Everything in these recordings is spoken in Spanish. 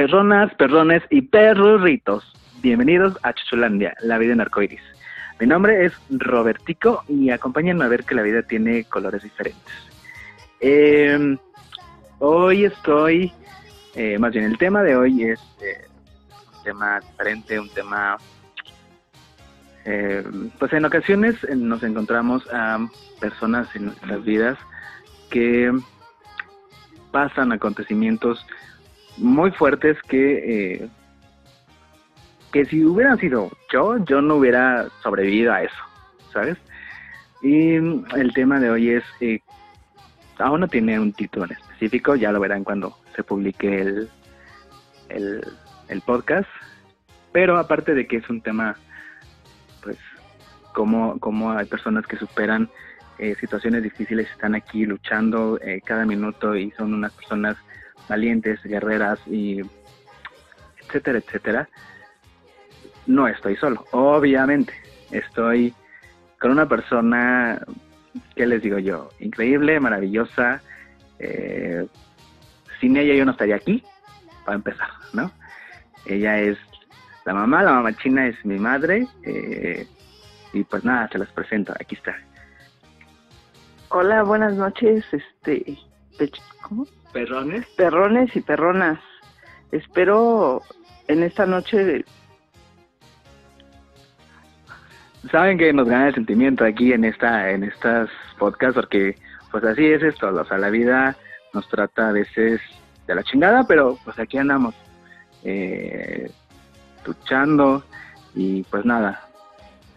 Perronas, perrones y perrurritos. Bienvenidos a Chuchulandia, la vida en arcoiris. Mi nombre es Robertico y acompáñenme a ver que la vida tiene colores diferentes. Em, hoy estoy, eh, más bien el tema de hoy es eh, un tema diferente, un tema... Eh, pues en ocasiones nos encontramos a personas en nuestras vidas que pasan acontecimientos muy fuertes que que si hubieran sido yo, yo no hubiera sobrevivido a eso, ¿sabes? Y el tema de hoy es, eh, aún no tiene un título en específico, ya lo verán cuando se publique el, el, podcast, pero aparte de que es un tema, pues, como, como hay personas que superan eh, situaciones difíciles, están aquí luchando eh, cada minuto y son unas personas valientes, guerreras y etcétera, etcétera no estoy solo, obviamente. Estoy con una persona, ¿qué les digo yo? Increíble, maravillosa. Eh, sin ella yo no estaría aquí, para empezar, ¿no? Ella es la mamá, la mamá china es mi madre. Eh, y pues nada, se las presento, aquí está. Hola, buenas noches, este, ¿cómo? Perrones. Perrones y perronas. Espero en esta noche saben que nos gana el sentimiento aquí en esta en estas podcasts porque pues así es esto, o sea, la vida nos trata a veces de la chingada, pero pues aquí andamos eh, luchando y pues nada,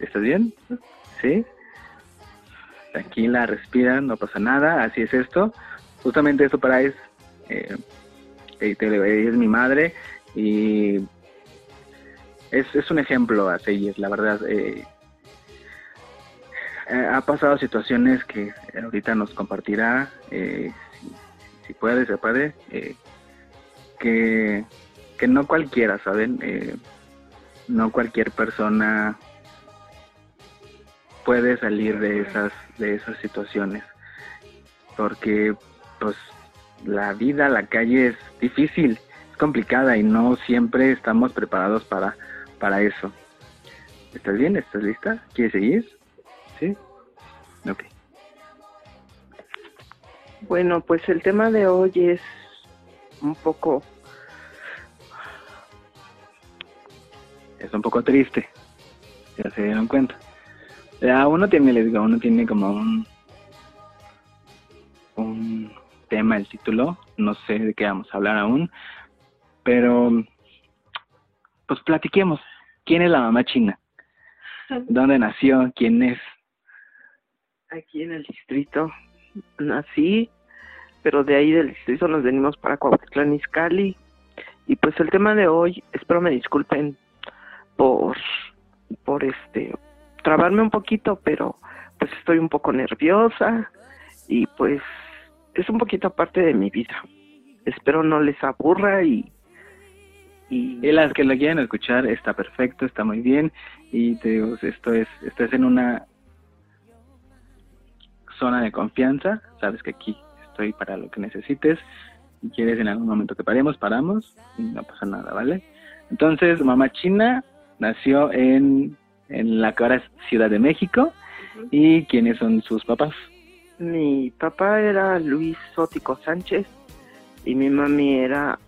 ¿estás bien? ¿Sí? Tranquila, respira, no pasa nada, así es esto. Justamente esto para es, eh, es mi madre y es, es un ejemplo a seguir, la verdad. Eh, eh, ha pasado situaciones que ahorita nos compartirá, eh, si, puede, se puede, eh, que, que no cualquiera, ¿saben? no cualquier persona puede salir de esas, de esas situaciones, porque pues la vida, la calle es difícil, es complicada y no siempre estamos preparados para, para eso. ¿Estás bien? ¿Estás lista? ¿Quieres seguir? ¿Sí? Ok. Bueno, pues el tema de hoy es un poco... Es un poco triste, ya se dieron cuenta. Ya uno tiene, les digo, uno tiene como un, un el título, no sé de qué vamos a hablar aún, pero pues platiquemos. ¿Quién es la mamá china? ¿Dónde nació? ¿Quién es? aquí en el distrito. Nací, pero de ahí del distrito nos venimos para Cuautitlán Izcalli. Y pues el tema de hoy, espero me disculpen por, por este, trabarme un poquito, pero pues estoy un poco nerviosa y pues es un poquito aparte de mi vida. Espero no les aburra y y, las que lo quieran escuchar está perfecto, está muy bien y te digo, esto es, esto es en una zona de confianza, sabes que aquí estoy para lo que necesites. Si quieres en algún momento que paremos, paramos y no pasa nada, ¿vale? Entonces, mamá china nació en, en la que ahora es Ciudad de México. ¿Y quiénes son sus papás? Mi papá era Luis Sótico Sánchez y mi mami era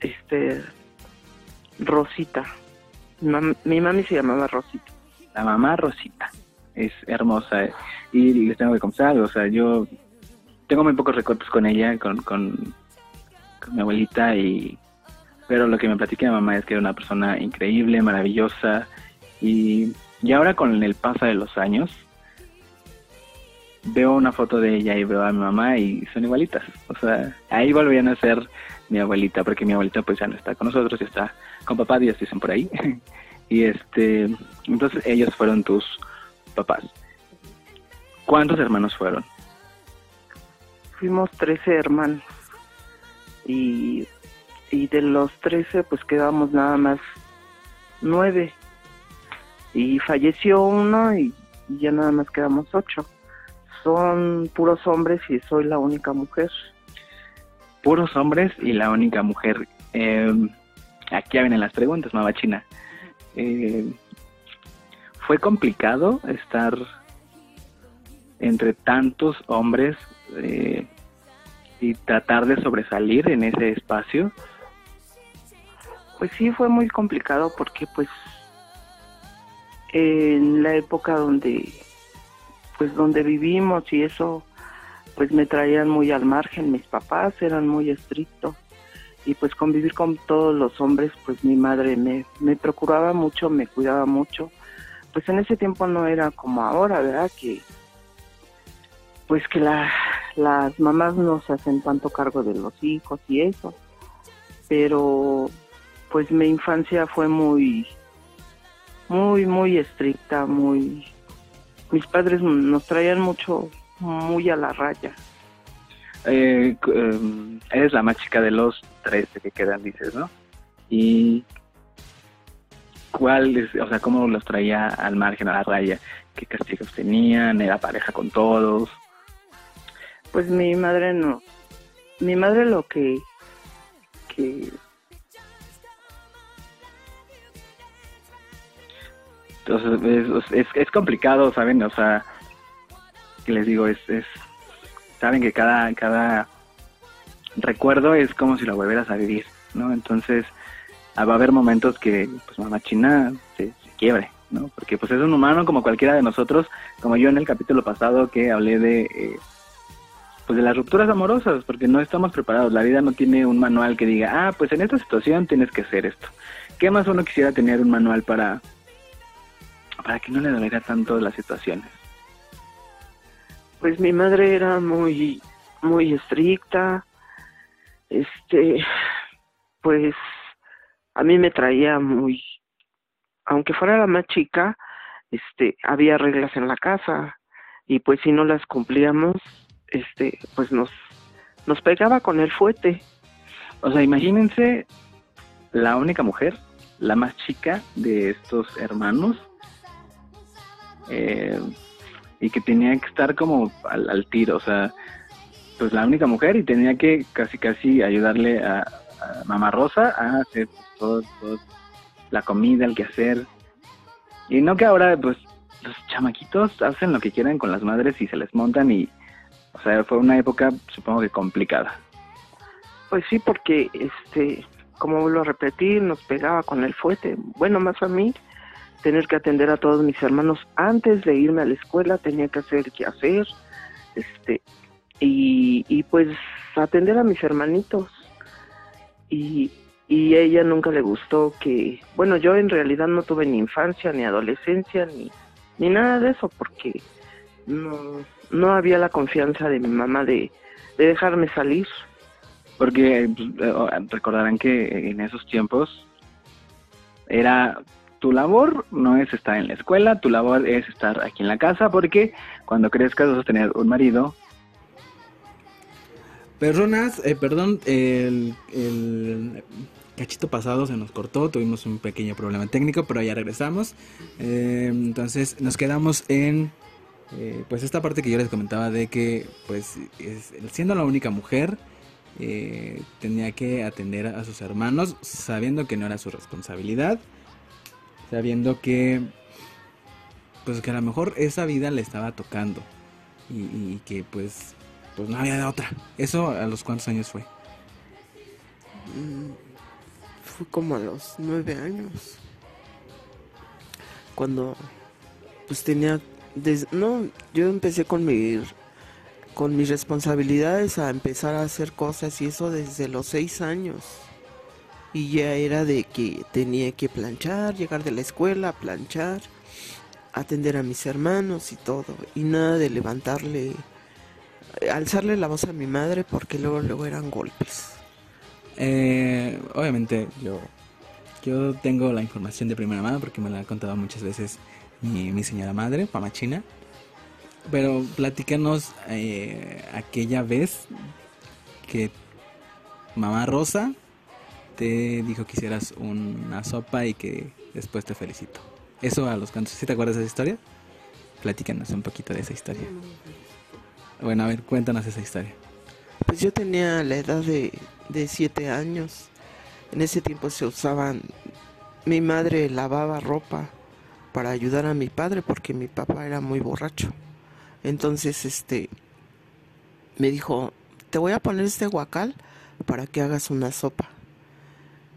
este Rosita. mi mami se llamaba Rosita. La mamá Rosita es hermosa y les tengo que confesar, o sea, yo tengo muy pocos recuerdos con ella, con, con, mi abuelita y pero lo que me platica mi mamá es que era una persona increíble, maravillosa y, y ahora con el paso de los años veo una foto de ella y veo a mi mamá y son igualitas, o sea, ahí volvían a ser mi abuelita porque mi abuelita pues ya no está con nosotros, está con papá, Dios dicen por ahí y este, entonces ellos fueron tus papás. ¿Cuántos hermanos fueron? Fuimos 13 hermanos. Y, y de los 13 pues quedamos nada más 9. Y falleció uno y, ya nada más quedamos 8. Son puros hombres y soy la única mujer. Puros hombres y la única mujer. Em, aquí vienen las preguntas, Mamachina. Eh, ¿Fue complicado estar entre tantos hombres eh, y tratar de sobresalir en ese espacio? Pues sí, fue muy complicado porque pues en la época donde pues donde vivimos y eso pues me traían muy al margen. Mis papás eran muy estrictos y pues convivir con todos los hombres pues mi madre me, me procuraba mucho me cuidaba mucho. Pues en ese tiempo no era como ahora verdad que pues que la, las mamás no se hacen tanto cargo de los hijos y eso. Pero pues mi infancia fue muy muy muy estricta muy mis padres nos traían mucho muy a la raya. Eh, em, eres la más chica de los 13 que quedan, dices, ¿no? Y cuál o sea, cómo los traía al margen, a la raya, qué castigos tenían, era pareja con todos. Pues mi madre no, mi madre lo que, que Entonces es, es, complicado, ¿saben? O sea, que les digo, es, es saben que cada, cada recuerdo es como si lo volvieras a vivir, ¿no? Entonces ah, va a haber momentos que pues mamá china se, quiebre, ¿no? Porque pues es un humano como cualquiera de nosotros, como yo en el capítulo pasado que hablé de eh, pues de las rupturas amorosas, porque no estamos preparados, la vida no tiene un manual que diga, ah, pues en esta situación tienes que hacer esto. ¿Qué más uno quisiera tener un manual para para que no le doliera tanto las situaciones? Pues mi madre era muy, muy estricta, este, pues a mí me traía muy, aunque fuera la más chica, este, había reglas en la casa y pues si no las cumplíamos, este, pues nos, nos pegaba con el fuete. O sea, imagínense la única mujer, la más chica de estos hermanos, eh, y que tenía que estar como al, tiro, o sea, pues la única mujer y tenía que casi casi ayudarle a, Mamá Rosa a hacer pues, todo, la comida, el hacer Y no que ahora pues los chamaquitos hacen lo que quieran con las madres y se les montan y, o sea, fue una época supongo que complicada. Pues sí, porque este, como vuelvo a repetir, nos pegaba con el fuete. Bueno, más a mí, tener que atender a todos mis hermanos antes de irme a la escuela, tenía que hacer qué hacer, este, y, y pues atender a mis hermanitos. Y, y ella nunca le gustó que, bueno, yo en realidad no tuve ni infancia, ni adolescencia, ni, ni nada de eso, porque no, no había la confianza de mi mamá de, de dejarme salir. Porque pues, eh, recordarán que en esos tiempos era tu labor no es estar en la escuela, tu labor es estar aquí en la casa porque cuando crezcas vas a tener un marido. Personas, eh, perdón, el, cachito pasado se nos cortó, tuvimos un pequeño problema técnico, pero ya regresamos. Eh, entonces nos quedamos en eh, pues esta parte que yo les comentaba de que pues siendo la única mujer tenía que atender a sus hermanos sabiendo que no era su responsabilidad sabiendo que pues que a lo mejor esa vida le estaba tocando y, que pues pues no había de otra. ¿Eso a los cuántos años fue? Mm, fue como a los nueve años. Cuando pues tenía no, yo empecé con mi con mis responsabilidades a empezar a hacer cosas y eso desde los seis años y ya era de que tenía que planchar, llegar de la escuela, planchar, atender a mis hermanos y todo, y nada de levantarle, alzarle la voz a mi madre porque luego, luego eran golpes. Eh, obviamente yo, yo tengo la información de primera mano porque me la ha contado muchas veces mi, señora madre, Pamachina. Pero platícanos eh, aquella vez que mamá Rosa te dijo que hicieras una sopa y que después te felicito. Eso a los cantos. ¿Sí te acuerdas de esa historia? Platícanos un poquito de esa historia. Bueno, a ver, cuéntanos esa historia. Pues yo tenía la edad de, de siete años. En ese tiempo se usaban, mi madre lavaba ropa para ayudar a mi padre porque mi papá era muy borracho. Entonces, este, me dijo, te voy a poner este guacal para que hagas una sopa.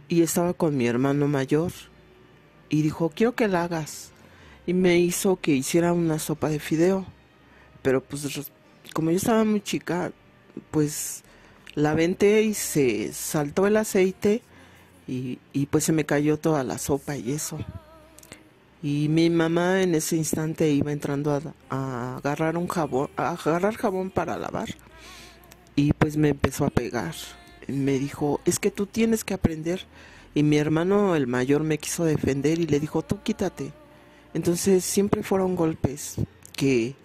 Y estaba con mi hermano mayor y dijo, quiero que la hagas. Y me hizo que hiciera una sopa de fideo. Pero pues como yo estaba muy chica, pues la venté y se saltó el aceite y, y pues se me cayó toda la sopa y eso. Y mi mamá en ese instante iba entrando a, a, agarrar un jabón, a agarrar jabón para lavar. Y pues me empezó a pegar. Me dijo, es que tú tienes que aprender. Y mi hermano, el mayor, me quiso defender y le dijo, tú quítate. Entonces siempre fueron golpes que,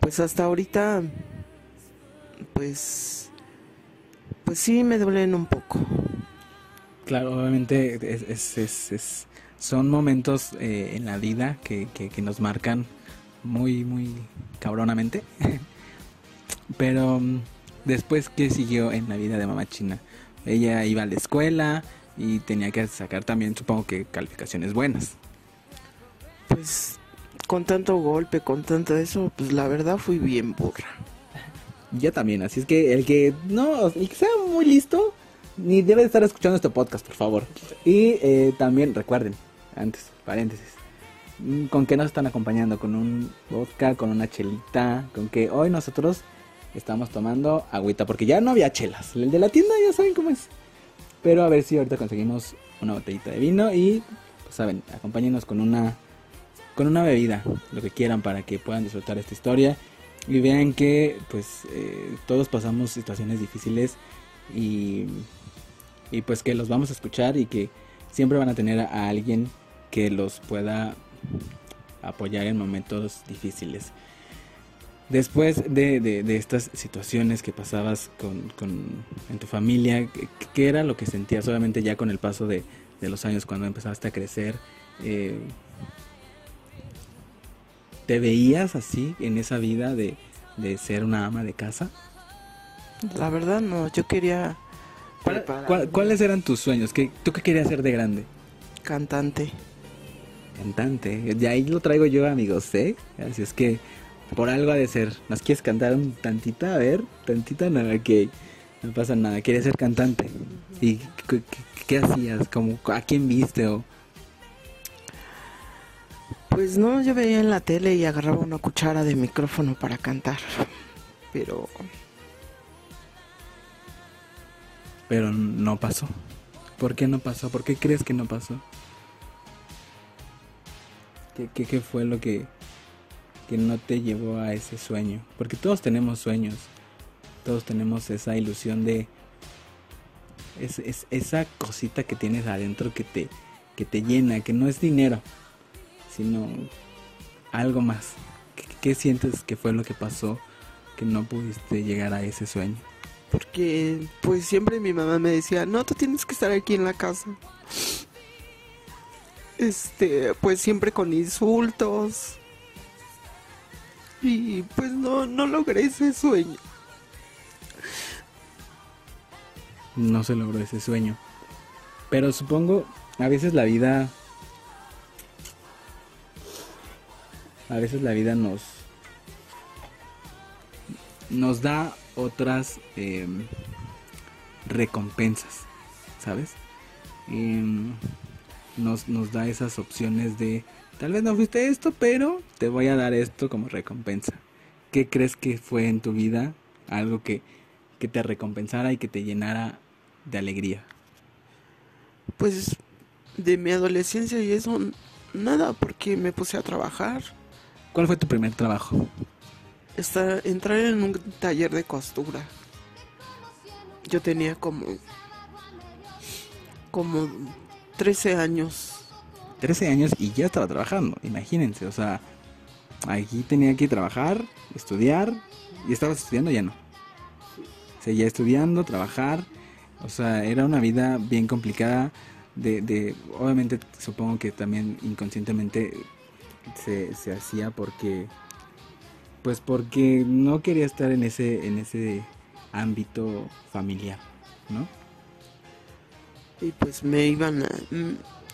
pues hasta ahorita, pues, pues sí me duelen un poco. Claro, obviamente es, es, es, son momentos eh, en la vida que, que, que nos marcan muy, muy cabronamente. Pero Después, ¿qué siguió en la vida de mamá china? Ella iba a la escuela y tenía que sacar también, supongo que, calificaciones buenas. Pues con tanto golpe, con tanto eso, pues la verdad fui bien burra. Yo también, así es que el que no, el que sea muy listo, ni debe estar escuchando este podcast, por favor. Y eh, también recuerden, antes, paréntesis, mm, con qué nos están acompañando, con un vodka, con una chelita, con que hoy nosotros estamos tomando agüita porque ya no había chelas. El de la tienda ya saben cómo es. Pero a ver si ahorita conseguimos una botellita de vino y, pues saben, acompáñenos con una con una bebida, lo que quieran para que puedan disfrutar esta historia y vean que pues eh, todos pasamos situaciones difíciles y, y pues que los vamos a escuchar y que siempre van a tener a alguien que los pueda apoyar en momentos difíciles. Después de, de, estas situaciones que pasabas con, con en tu familia, ¿qué, era lo que sentías solamente ya con el paso de, de los años cuando empezaste a crecer? Eh, ¿Te veías así en esa vida de, de ser una ama de casa? La verdad no, yo quería... ¿Cuáles eran tus sueños? ¿Qué, ¿Tú qué querías ser de grande? Cantante. Cantante. De ahí lo traigo yo, amigos, ¿eh? Así es que por algo ha de ser. ¿Nos quieres cantar un tantita? A ver, tantita, nada, que no pasa nada. Quieres ser cantante. ¿Y qué, hacías? ¿Cómo, ¿A quién viste o...? Pues no, yo veía en la tele y agarraba una cuchara de micrófono para cantar. Pero... Pero no pasó. ¿Por qué no pasó? ¿Por qué crees que no pasó? ¿Qué, qué, qué fue lo que que no te llevó a ese sueño. Porque todos tenemos sueños, todos tenemos esa ilusión de es, es, esa cosita que tienes adentro que te, que te llena, que no es dinero, sino algo más. ¿Qué, ¿Qué, sientes que fue lo que pasó que no pudiste llegar a ese sueño? Porque pues siempre mi mamá me decía, no, tú tienes que estar aquí en la casa. Este, pues siempre con insultos, y pues no, no logré ese sueño. No se logró ese sueño. Pero supongo, a veces la vida... A veces la vida nos... Nos da otras eh, recompensas, ¿sabes? Eh, nos, nos da esas opciones de Tal vez no fuiste esto, pero te voy a dar esto como recompensa. ¿Qué crees que fue en tu vida algo que, que te recompensara y que te llenara de alegría? Pues de mi adolescencia y eso, nada, porque me puse a trabajar. ¿Cuál fue tu primer trabajo? Entrar en un taller de costura. Yo tenía como, como 13 años 13 años y ya estaba trabajando, imagínense, o sea, aquí tenía que trabajar, estudiar, y estabas estudiando ya no. Seguía estudiando, trabajar, o sea, era una vida bien complicada de, obviamente supongo que también inconscientemente se, se hacía porque pues porque no quería estar en ese en ese ámbito familiar, ¿no? y pues me iban a...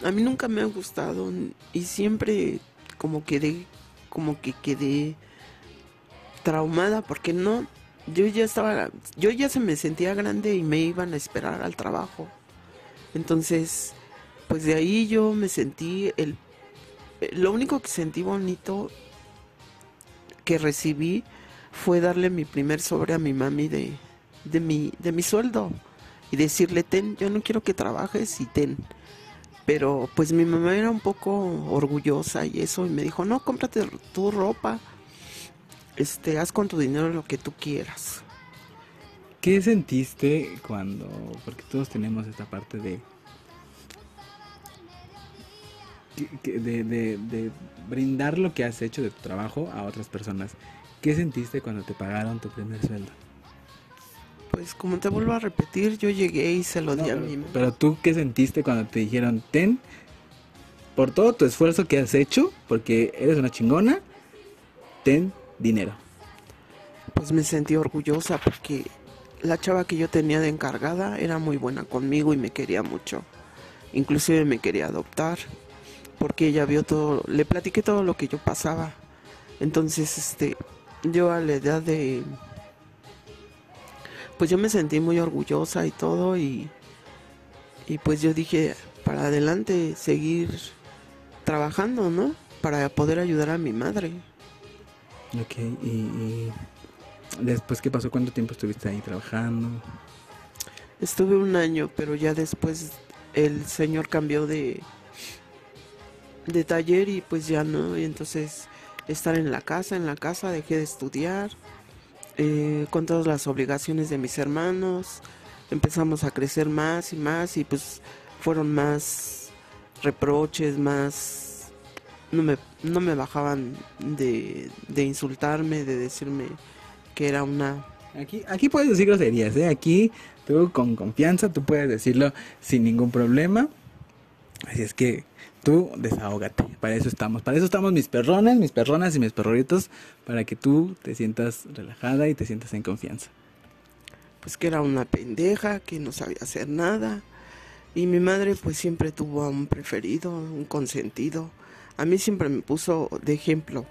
A mí nunca me ha gustado y siempre como quedé, como que quedé traumada porque no, yo ya estaba, yo ya se me sentía grande y me iban a esperar al trabajo. Entonces, pues de ahí yo me sentí el, lo único que sentí bonito que recibí fue darle mi primer sobre a mi mami de, de mi, de mi sueldo y decirle, ten, yo no quiero que trabajes y ten. Pero pues mi mamá era un poco orgullosa y eso, y me dijo, no, cómprate tu ropa, este, haz con tu dinero lo que tú quieras. ¿Qué sentiste cuando, porque todos tenemos esta parte de, de, de, de brindar lo que has hecho de tu trabajo a otras personas? ¿Qué sentiste cuando te pagaron tu primer sueldo? Pues como te vuelvo a repetir, yo llegué y se lo di a mí. Pero tú, ¿qué sentiste cuando te dijeron, ten, por todo tu esfuerzo que has hecho, porque eres una chingona, ten dinero? Pues me sentí orgullosa porque la chava que yo tenía de encargada era muy buena conmigo y me quería mucho. Inclusive me quería adoptar porque ella vio todo, le platiqué todo lo que yo pasaba. Entonces, este, yo a la edad de pues yo me sentí muy orgullosa y todo y, y pues yo dije, para adelante, seguir trabajando, ¿no? Para poder ayudar a mi madre. Ok, y, después, ¿qué pasó? ¿Cuánto tiempo estuviste ahí trabajando? Estuve un año, pero ya después el señor cambió de, de taller y pues ya no, y entonces estar en la casa, en la casa dejé de estudiar eh, con todas las obligaciones de mis hermanos, empezamos a crecer más y más y pues fueron más reproches, más... No me, no me bajaban de, de insultarme, de decirme que era una... Aquí, aquí puedes decir groserías, ¿eh? Aquí tú con confianza, tú puedes decirlo sin ningún problema. Así es que tú desahógate. Para eso estamos. Para eso estamos mis perrones, mis perronas y mis perroritos. Para que tú te sientas relajada y te sientas en confianza. Pues que era una pendeja, que no sabía hacer nada. Y mi madre pues siempre tuvo a un preferido, un consentido. A mí siempre me puso de ejemplo.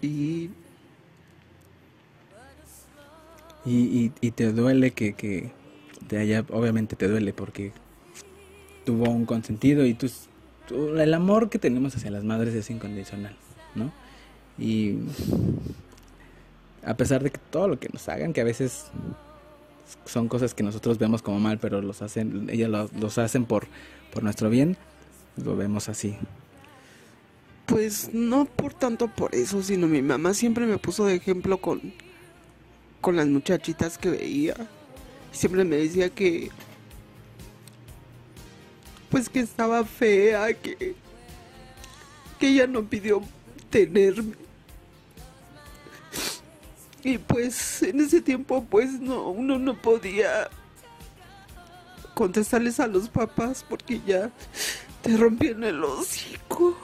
Y... Y, y, te duele que, que te haya, obviamente te duele porque tuvo un consentido y tú, el amor que tenemos hacia las madres es incondicional, ¿no? Y a pesar de que todo lo que nos hagan, que a veces son cosas que nosotros vemos como mal, pero los hacen, ellas los, hacen por, por nuestro bien, lo vemos así. Pues no por tanto por eso, sino mi mamá siempre me puso de ejemplo con, con las muchachitas que veía. Siempre me decía que pues que estaba fea, que, que ella no pidió tenerme. Y pues en ese tiempo pues no, uno no podía contestarles a los papás porque ya te rompían el hocico.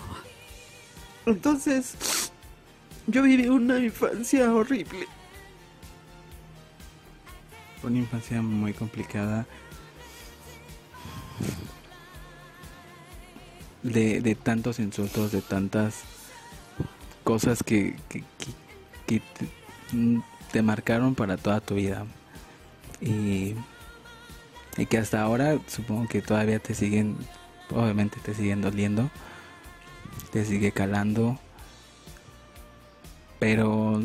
Entonces yo viví una infancia horrible. Una infancia muy complicada de, tantos insultos, de tantas cosas que, que, te, marcaron para toda tu vida. Y, y que hasta ahora supongo que todavía te siguen, obviamente te siguen doliendo, te sigue calando. Pero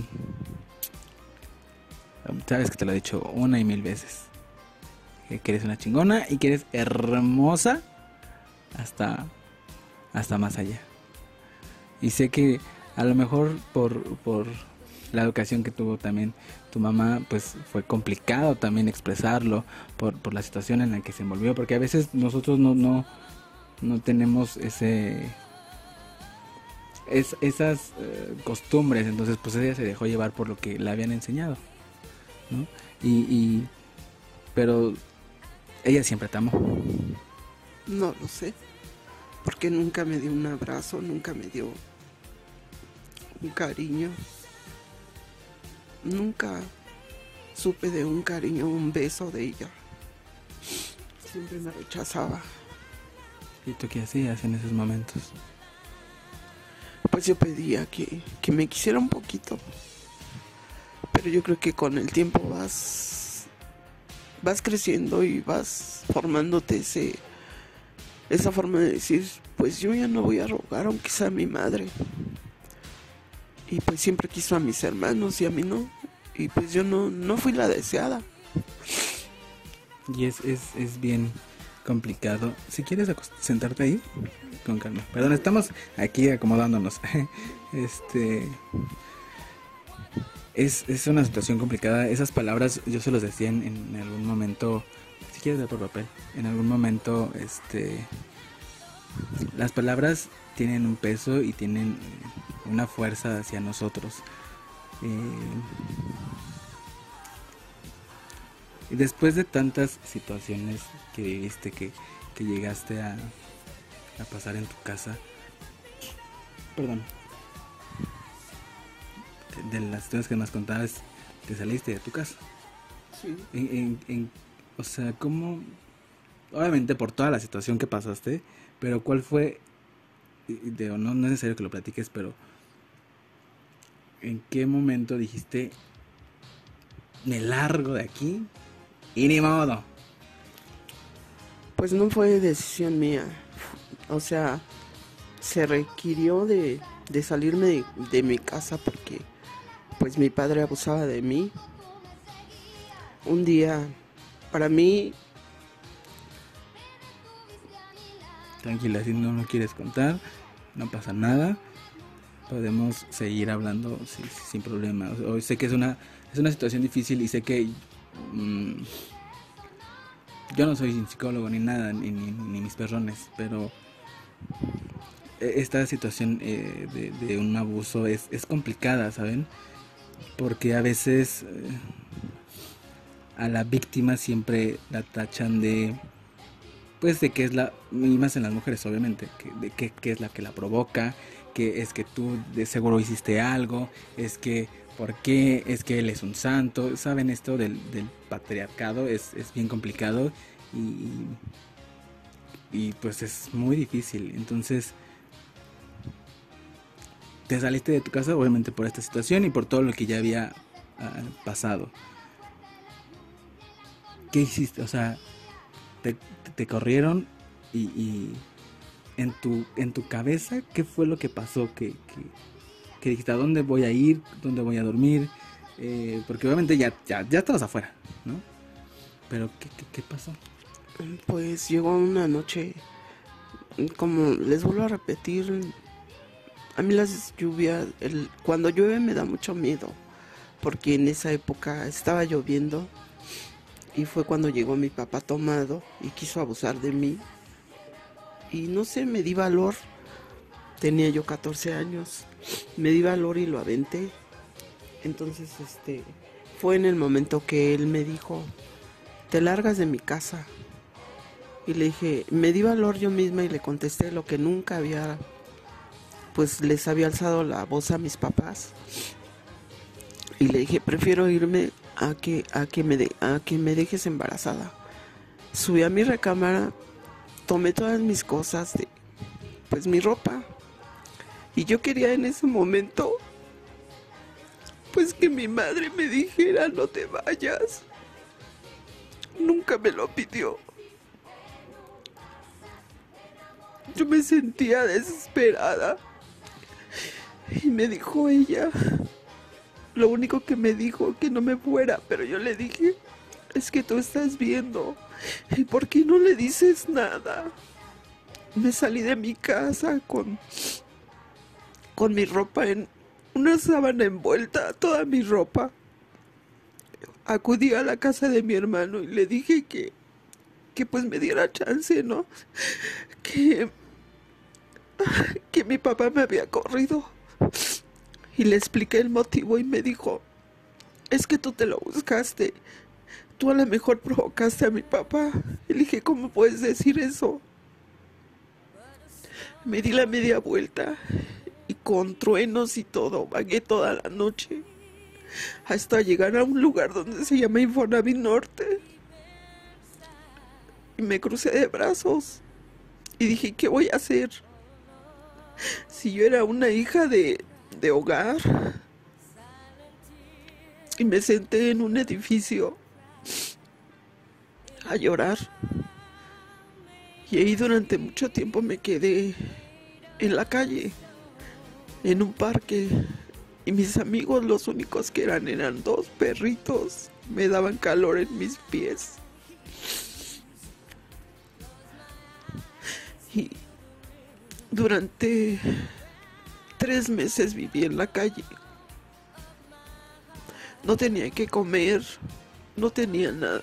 sabes que te lo he dicho una y mil veces. Que eres una chingona y que eres hermosa hasta hasta más allá. Y sé que a lo mejor por, por la educación que tuvo también tu mamá, pues fue complicado también expresarlo por, por la situación en la que se envolvió, porque a veces nosotros no, no, no tenemos ese es, esas eh, costumbres, entonces pues ella se dejó llevar por lo que le habían enseñado, ¿no? Y, y pero ella siempre te amó. No lo sé porque nunca me dio un abrazo, nunca me dio un cariño. Nunca supe de un cariño, un beso de ella. Siempre me rechazaba. ¿Y tú qué hacías en esos momentos? Pues yo pedía que, que me quisiera un poquito. Pero yo creo que con el tiempo vas vas creciendo y vas formándote ese esa forma de decir, pues yo ya no voy a rogar aunque sea a mi madre. Y pues siempre quiso a mis hermanos y a mí no. Y pues yo no, no fui la deseada. Y es, es, es bien complicado. Si quieres sentarte ahí, con calma. Perdón, estamos aquí acomodándonos. este. Es, es una situación complicada. Esas palabras yo se los decía en, en algún momento. Si quieres dar por papel. En algún momento, este. Las palabras tienen un peso y tienen una fuerza hacia nosotros. Eh, y después de tantas situaciones que viviste, que, que llegaste a, a pasar en tu casa, perdón, de las historias que nos contabas, te saliste de tu casa. Sí. En, en, o sea, ¿cómo? Obviamente por toda la situación que pasaste, pero ¿cuál fue? No, no es necesario que lo platiques, pero ¿en qué momento dijiste, me largo de aquí y ni modo? Pues no fue decisión mía. O sea, se requirió de, de salirme de, de, mi casa porque pues mi padre abusaba de mí. Un día, para mí... Tranquila, si no lo quieres contar, no pasa nada podemos seguir hablando sin, problema. Hoy sé que es una, es una situación difícil y sé que mmm, yo no soy psicólogo ni nada, ni, ni, mis perrones, pero esta situación eh, de, de, un abuso es, es, complicada, ¿saben? Porque a veces eh, a la víctima siempre la tachan de pues de que es la y más en las mujeres obviamente que, de que, es la que la provoca que es que tú de seguro hiciste algo, es que por qué, es que él es un santo, saben esto del, del patriarcado es, es, bien complicado y, y pues es muy difícil, entonces te saliste de tu casa obviamente por esta situación y por todo lo que ya había uh, pasado. ¿Qué hiciste? O sea, te, corrieron y, en tu, en tu cabeza qué fue lo que pasó, que, que dijiste a dónde voy a ir, dónde voy a dormir, eh, porque obviamente ya, ya, ya estabas afuera, ¿no? Pero ¿qué, qué, qué pasó? Pues llegó una noche, como les vuelvo a repetir, a mí las lluvias, cuando llueve me da mucho miedo, porque en esa época estaba lloviendo y fue cuando llegó mi papá tomado y quiso abusar de mí y no sé, me di valor. Tenía yo 14 años. Me di valor y lo aventé. Entonces, este, fue en el momento que él me dijo, te largas de mi casa. Y le dije, me di valor yo misma y le contesté lo que nunca había, pues les había alzado la voz a mis papás. Y le dije, prefiero irme a que, a que, me, de, a que me dejes embarazada. Subí a mi recámara, tomé todas mis cosas, de, pues mi ropa. Y yo quería en ese momento, pues que mi madre me dijera, no te vayas. Nunca me lo pidió. Yo me sentía desesperada. Y me dijo ella, lo único que me dijo, que no me fuera, pero yo le dije, es que tú estás viendo ¿Y por qué no le dices nada? Me salí de mi casa con, con mi ropa en una sábana envuelta, toda mi ropa. Acudí a la casa de mi hermano y le dije que, que pues me diera chance, ¿no? Que, que mi papá me había corrido. Y le expliqué el motivo y me dijo, es que tú te lo buscaste tú a lo mejor provocaste a mi papá. Y le dije, ¿cómo puedes decir eso? Me di la media vuelta y con truenos y todo, vagué toda la noche hasta llegar a un lugar donde se llama Infonavit Norte. y me crucé de brazos y dije, ¿qué voy a hacer? Si yo era una hija de, de hogar y me senté en un edificio a llorar. Y ahí durante mucho tiempo me quedé en la calle, en un parque. Y mis amigos los únicos que eran eran dos perritos. Me daban calor en mis pies. Y durante tres meses viví en la calle. No tenía que comer, no tenía nada.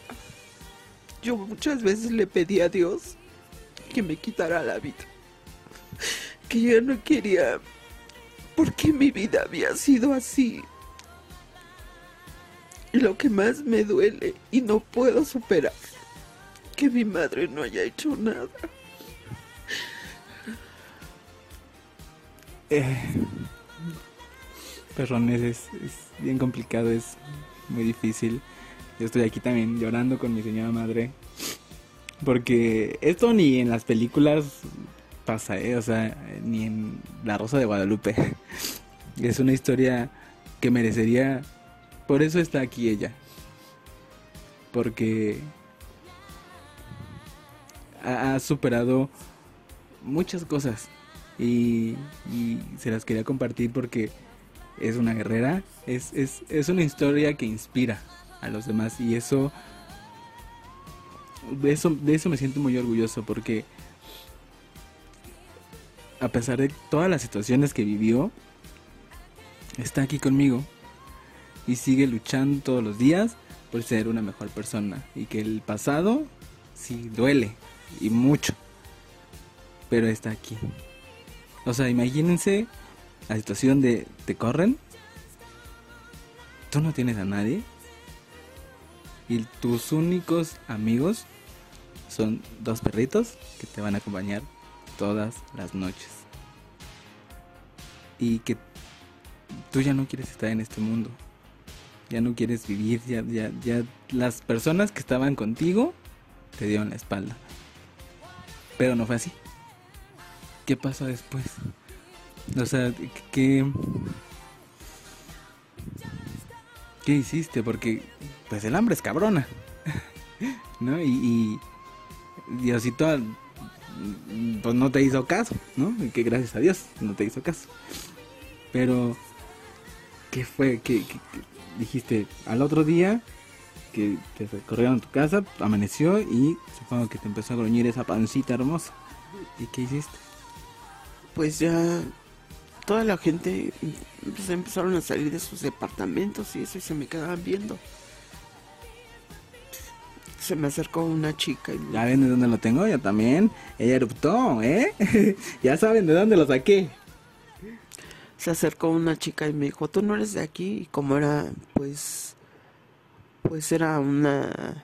Yo muchas veces le pedí a Dios que me quitara la vida. Que yo no quería... Porque mi vida había sido así. Y lo que más me duele y no puedo superar, que mi madre no haya hecho nada. Eh, perrones, es, bien complicado, es muy difícil. Yo estoy aquí también llorando con mi señora madre. Porque esto ni en las películas pasa, ¿eh? O sea, ni en La Rosa de Guadalupe. Es una historia que merecería... Por eso está aquí ella. Porque ha superado muchas cosas. Y, se las quería compartir porque es una guerrera. Es, es, es una historia que inspira a los demás. Y eso de eso, de eso me siento muy orgulloso porque a pesar de todas las situaciones que vivió, está aquí conmigo y sigue luchando todos los días por ser una mejor persona. Y que el pasado sí duele y mucho, pero está aquí. O sea, imagínense la situación de te corren, tú no tienes a nadie y tus únicos amigos son dos perritos que te van a acompañar todas las noches. Y que tú ya no quieres estar en este mundo. Ya no quieres vivir, ya, ya, ya las personas que estaban contigo te dieron la espalda. Pero no fue así. ¿Qué pasó después? O sea, ¿qué, qué hiciste? Porque pues el hambre es cabrona. ¿No? Y, y, Diosito pues no te hizo caso, ¿no? Que gracias a Dios no te hizo caso. Pero, ¿qué fue? ¿Qué, dijiste al otro día que te corrieron a tu casa, amaneció y supongo que te empezó a gruñir esa pancita hermosa? ¿Y qué hiciste? Pues ya toda la gente pues, empezaron a salir de sus departamentos y eso y se me quedaban viendo se me acercó una chica. Y... Ya ven de dónde lo tengo, yo también. Ella eruptó, ¿eh? ya saben de dónde lo saqué. Se acercó una chica y me dijo, tú no eres de aquí. Y como era, pues, pues era una,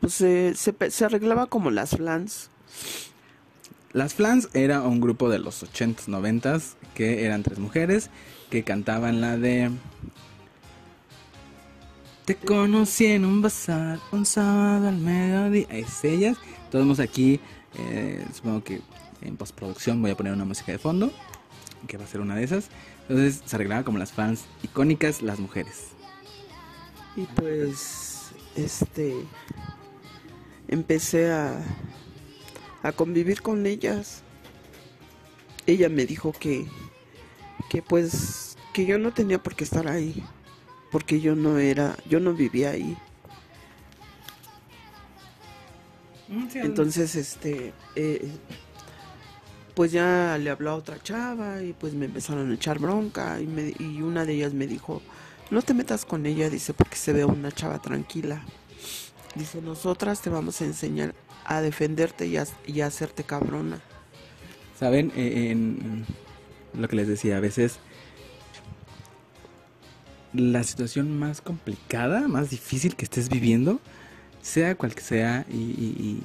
pues se, se, arreglaba como las flans. Las Flans era un grupo de los 80s, 90s que eran tres mujeres que cantaban la de te conocí en un bazar un sábado al mediodía. Es ellas. Todos aquí, eh, supongo que en postproducción voy a poner una música de fondo, que va a ser una de esas. Entonces se arreglaba como las fans icónicas, las mujeres. Y pues, este, empecé a, a convivir con ellas. Ella me dijo que, que pues, que yo no tenía por qué estar ahí porque yo no era, yo no vivía ahí. Mm, Entonces, este, eh, pues ya le habló a otra chava y pues me empezaron a echar bronca y, me, y una de ellas me dijo, no te metas con ella, dice, porque se ve una chava tranquila. Dice, nosotras te vamos a enseñar a defenderte y a, y hacerte cabrona. Saben, eh, en lo que les decía, a veces la situación más complicada, más difícil que estés viviendo, sea cual que sea y,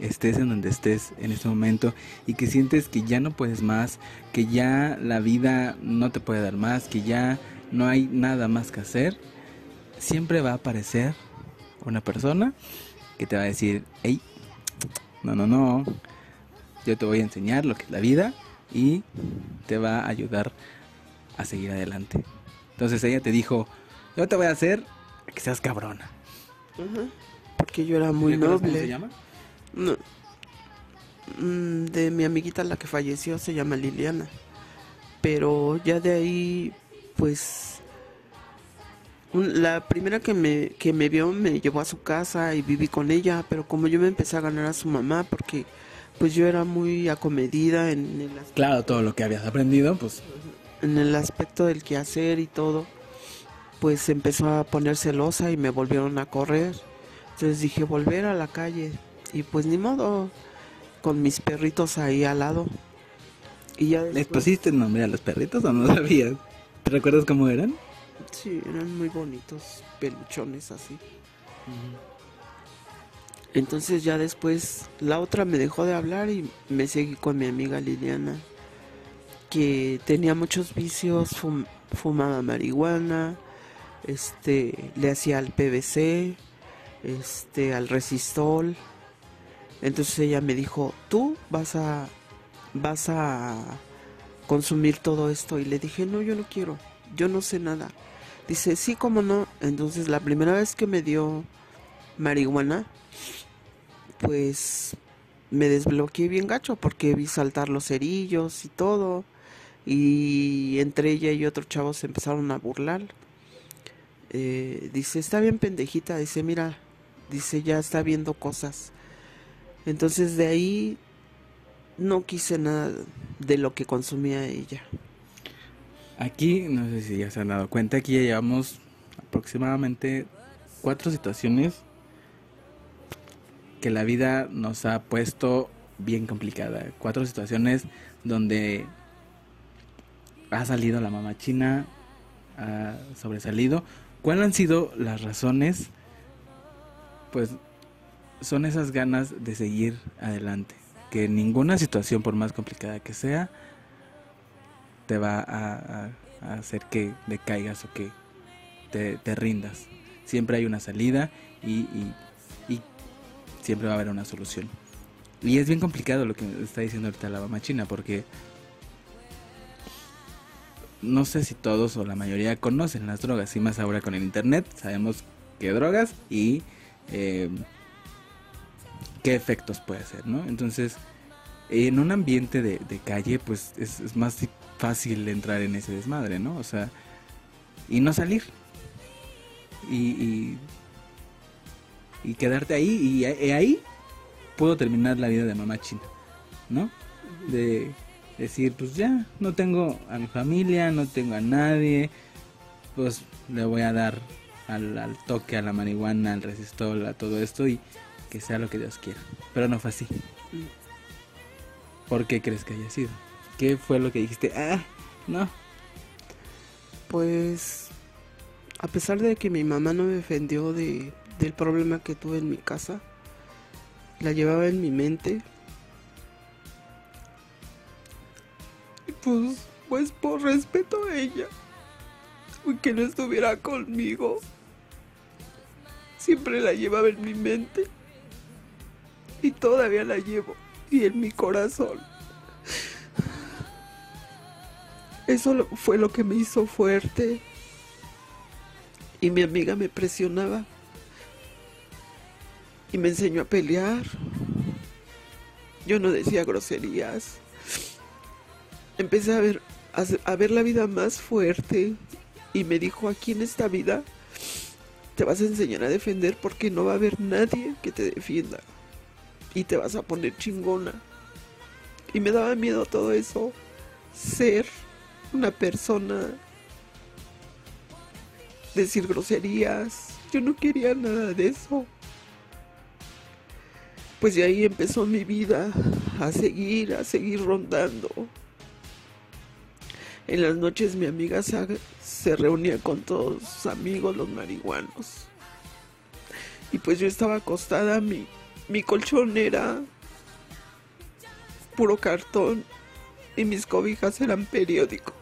estés en donde estés en este momento y que sientes que ya no puedes más, que ya la vida no te puede dar más, que ya no hay nada más que hacer, siempre va a aparecer una persona que te va a decir, hey, no, no, no. Yo te voy a enseñar lo que es la vida y te va a ayudar a seguir adelante. Entonces ella te dijo, yo te voy a hacer que seas cabrona. Porque yo era muy ¿Recuerdas noble. ¿Cómo se llama? No. Mm, De mi amiguita la que falleció se llama Liliana. Pero ya de ahí, pues... La primera que me, que me vio me llevó a su casa y viví con ella, pero como yo me empecé a ganar a su mamá porque pues yo era muy acomedida en el, as- Claro, todo lo que habías aprendido, pues en el aspecto del quehacer y todo, pues empezó a poner celosa y me volvieron a correr. Entonces dije, volver a la calle. Y pues ni modo, con mis perritos ahí al lado. Y ya ¿les pusiste nombre a los perritos o no sabías? ¿Te recuerdas cómo eran? Sí, eran muy bonitos, peluchones así. Entonces ya después la otra me dejó de hablar y me seguí con mi amiga Liliana, que tenía muchos vicios, fum- fumaba marihuana, este, le hacía al PVC, este, al resistol. Entonces ella me dijo, tú vas a, vas a consumir todo esto. Y le dije, no, yo no quiero, yo no sé nada. Dice, sí, cómo no. Entonces la primera vez que me dio marihuana, pues me desbloqueé bien gacho porque vi saltar los cerillos y todo. Y entre ella y otro chavo se empezaron a burlar. Eh, dice, está bien pendejita. Dice, mira, dice, ya está viendo cosas. Entonces de ahí no quise nada de lo que consumía ella. Aquí, no sé si ya se han dado cuenta, aquí ya llevamos aproximadamente cuatro situaciones que la vida nos ha puesto bien complicada. Cuatro situaciones donde ha salido la mamá china, ha sobresalido. ¿Cuáles han sido las razones? Pues son esas ganas de seguir adelante. Que ninguna situación, por más complicada que sea, te va a, a- hacer que decaigas o que te, rindas. Siempre hay una salida y, siempre va a haber una solución. Y es bien complicado lo que está diciendo ahorita la mamá china porque no sé si todos o la mayoría conocen las drogas y más ahora con el internet sabemos qué drogas y eh, qué efectos puede hacer, ¿no? Entonces en un ambiente de, calle, pues es, es más fácil entrar en ese desmadre, ¿no? O sea, y no salir. Y, y, quedarte ahí, y ahí puedo terminar la vida de mamá china, ¿no? De decir, pues ya, no tengo a mi familia, no tengo a nadie, pues le voy a dar al, al toque, a la marihuana, al resistol, a todo esto y que sea lo que Dios quiera. Pero no fue así. ¿Por qué crees que haya sido? ¿Qué fue lo que dijiste? Ah, no. Pues a pesar de que mi mamá no me defendió de, del problema que tuve en mi casa, la llevaba en mi mente. Y pues, pues por respeto a ella, que no estuviera conmigo, siempre la llevaba en mi mente. Y todavía la llevo, y en mi corazón. Eso fue lo que me hizo fuerte. Y mi amiga me presionaba. Y me enseñó a pelear. Yo no decía groserías. Empecé a ver, a ver la vida más fuerte. Y me dijo, aquí en esta vida te vas a enseñar a defender porque no va a haber nadie que te defienda. Y te vas a poner chingona. Y me daba miedo todo eso. Ser una persona decir groserías. Yo no quería nada de eso. Pues de ahí empezó mi vida a seguir, a seguir rondando. En las noches mi amiga se, reunía con todos sus amigos, los marihuanos. Y pues yo estaba acostada, mi, mi colchón era puro cartón y mis cobijas eran periódico.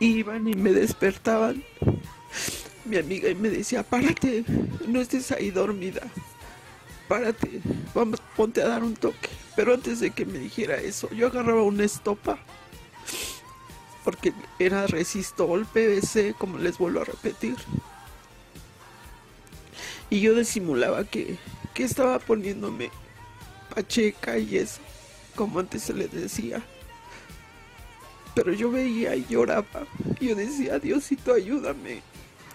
Iban y me despertaban mi amiga y me decía, párate, no estés ahí dormida. párate, vamos, ponte a dar un toque. Pero antes de que me dijera eso, yo agarraba una estopa, porque era resistol, PVC, como les vuelvo a repetir. Y yo disimulaba que, que estaba poniéndome pacheca y eso, como antes se le decía. Pero yo veía y lloraba. Yo decía, Diosito, ayúdame.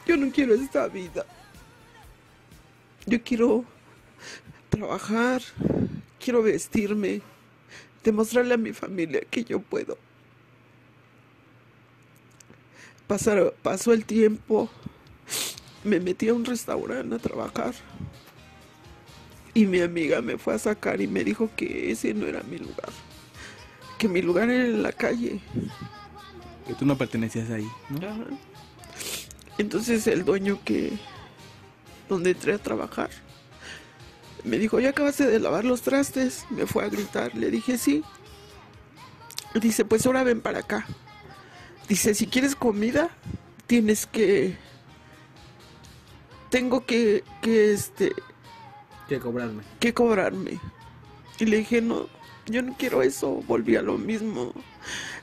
Yo no quiero esta vida. Yo quiero trabajar, quiero vestirme, demostrarle a mi familia que yo puedo. Pasar, pasó el tiempo, me metí a un restaurante a trabajar y mi amiga me fue a sacar y me dijo que ese no era mi lugar, que mi lugar era en la calle. Que tú no pertenecías ahí, ¿no? Ajá. Entonces el dueño que donde entré a trabajar me dijo, ¿ya acabaste de lavar los trastes? Me fue a gritar. Le dije, sí. Dice, pues ahora ven para acá. Dice, si quieres comida, tienes que... Tengo que, que, este, Que cobrarme. que cobrarme. Y le dije, no, yo no quiero eso. Volví a lo mismo.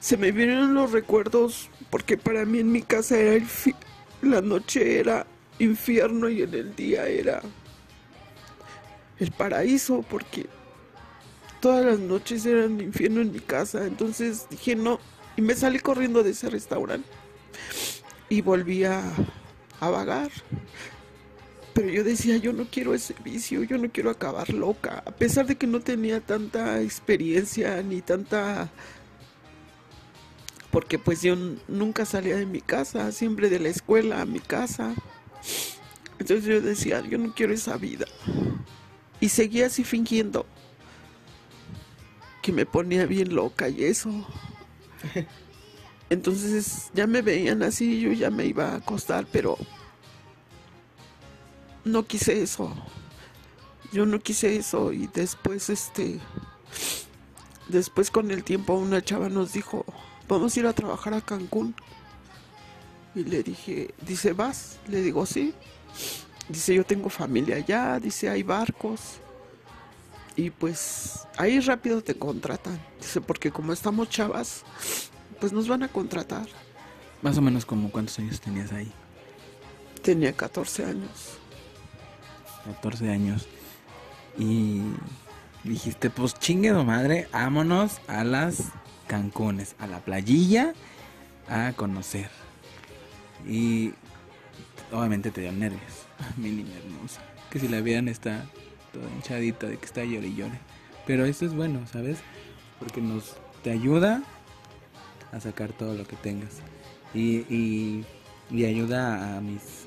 Se me vinieron los recuerdos porque para mí en mi casa era el fi- la noche era infierno y en el día era el paraíso porque todas las noches eran infierno en mi casa. Entonces dije no y me salí corriendo de ese restaurante y volví a vagar. Pero yo decía, yo no quiero ese vicio, yo no quiero acabar loca. A pesar de que no tenía tanta experiencia ni tanta... Porque pues yo nunca salía de mi casa, siempre de la escuela a mi casa. Entonces yo decía, yo no quiero esa vida. Y seguía así fingiendo que me ponía bien loca y eso. Entonces ya me veían así, yo ya me iba a acostar, pero no quise eso. Yo no quise eso y después este después con el tiempo una chava nos dijo, "Vamos a ir a trabajar a Cancún." Y le dije, dice, "¿Vas?" Le digo, "Sí." Dice, "Yo tengo familia allá." Dice, "Hay barcos." Y pues ahí rápido te contratan. Dice, "Porque como estamos chavas, pues nos van a contratar." Más o menos como cuántos años tenías ahí. Tenía 14 años. 14 años. Y dijiste, pues chingue madre, vámonos a las Cancunes, a la playilla, a conocer. Y obviamente te dio nervios. Mi niña hermosa. Que si la vieran está toda hinchadita de que está llore y llore. Pero esto es bueno, ¿sabes? Porque nos te ayuda a sacar todo lo que tengas. Y, y, y ayuda a mis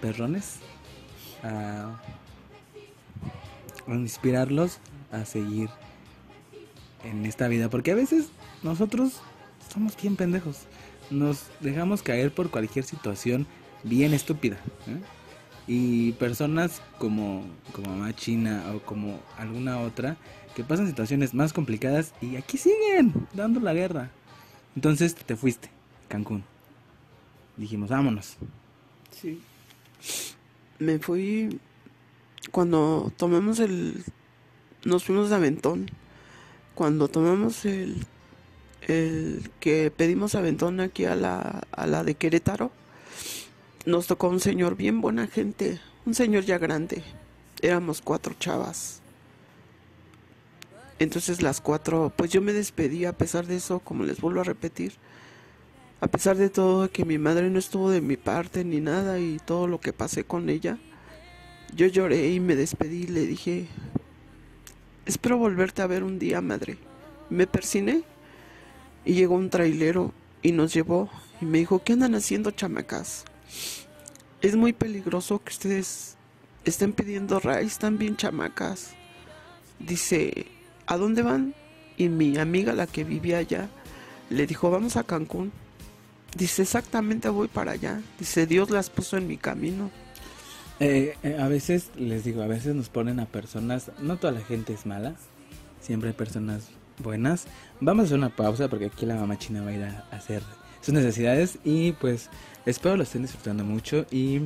perrones a, inspirarlos a seguir en esta vida. Porque a veces nosotros somos bien pendejos. Nos dejamos caer por cualquier situación bien estúpida. ¿eh? Y personas como, como Mamá China o como alguna otra que pasan situaciones más complicadas y aquí siguen dando la guerra. Entonces te fuiste, Cancún. Dijimos, vámonos. Sí. Me fui cuando tomamos el nos fuimos de aventón. Cuando tomamos el el que pedimos aventón aquí a la a la de Querétaro, nos tocó un señor bien buena gente, un señor ya grande. Éramos cuatro chavas. Entonces las cuatro, pues yo me despedí a pesar de eso, como les vuelvo a repetir. A pesar de todo, que mi madre no estuvo de mi parte ni nada y todo lo que pasé con ella, yo lloré y me despedí y le dije, espero volverte a ver un día, madre. Me persiné y llegó un trailero y nos llevó y me dijo, ¿qué andan haciendo chamacas? Es muy peligroso que ustedes estén pidiendo raíz también chamacas. Dice, ¿a dónde van? Y mi amiga, la que vivía allá, le dijo, vamos a Cancún. Dice, exactamente voy para allá. Dice, Dios las puso en mi camino. Eh, eh, a veces, les digo, a veces nos ponen a personas, no toda la gente es mala, siempre hay personas buenas. Vamos a hacer una pausa porque aquí la mamá china va a ir a hacer sus necesidades y pues espero lo estén disfrutando mucho y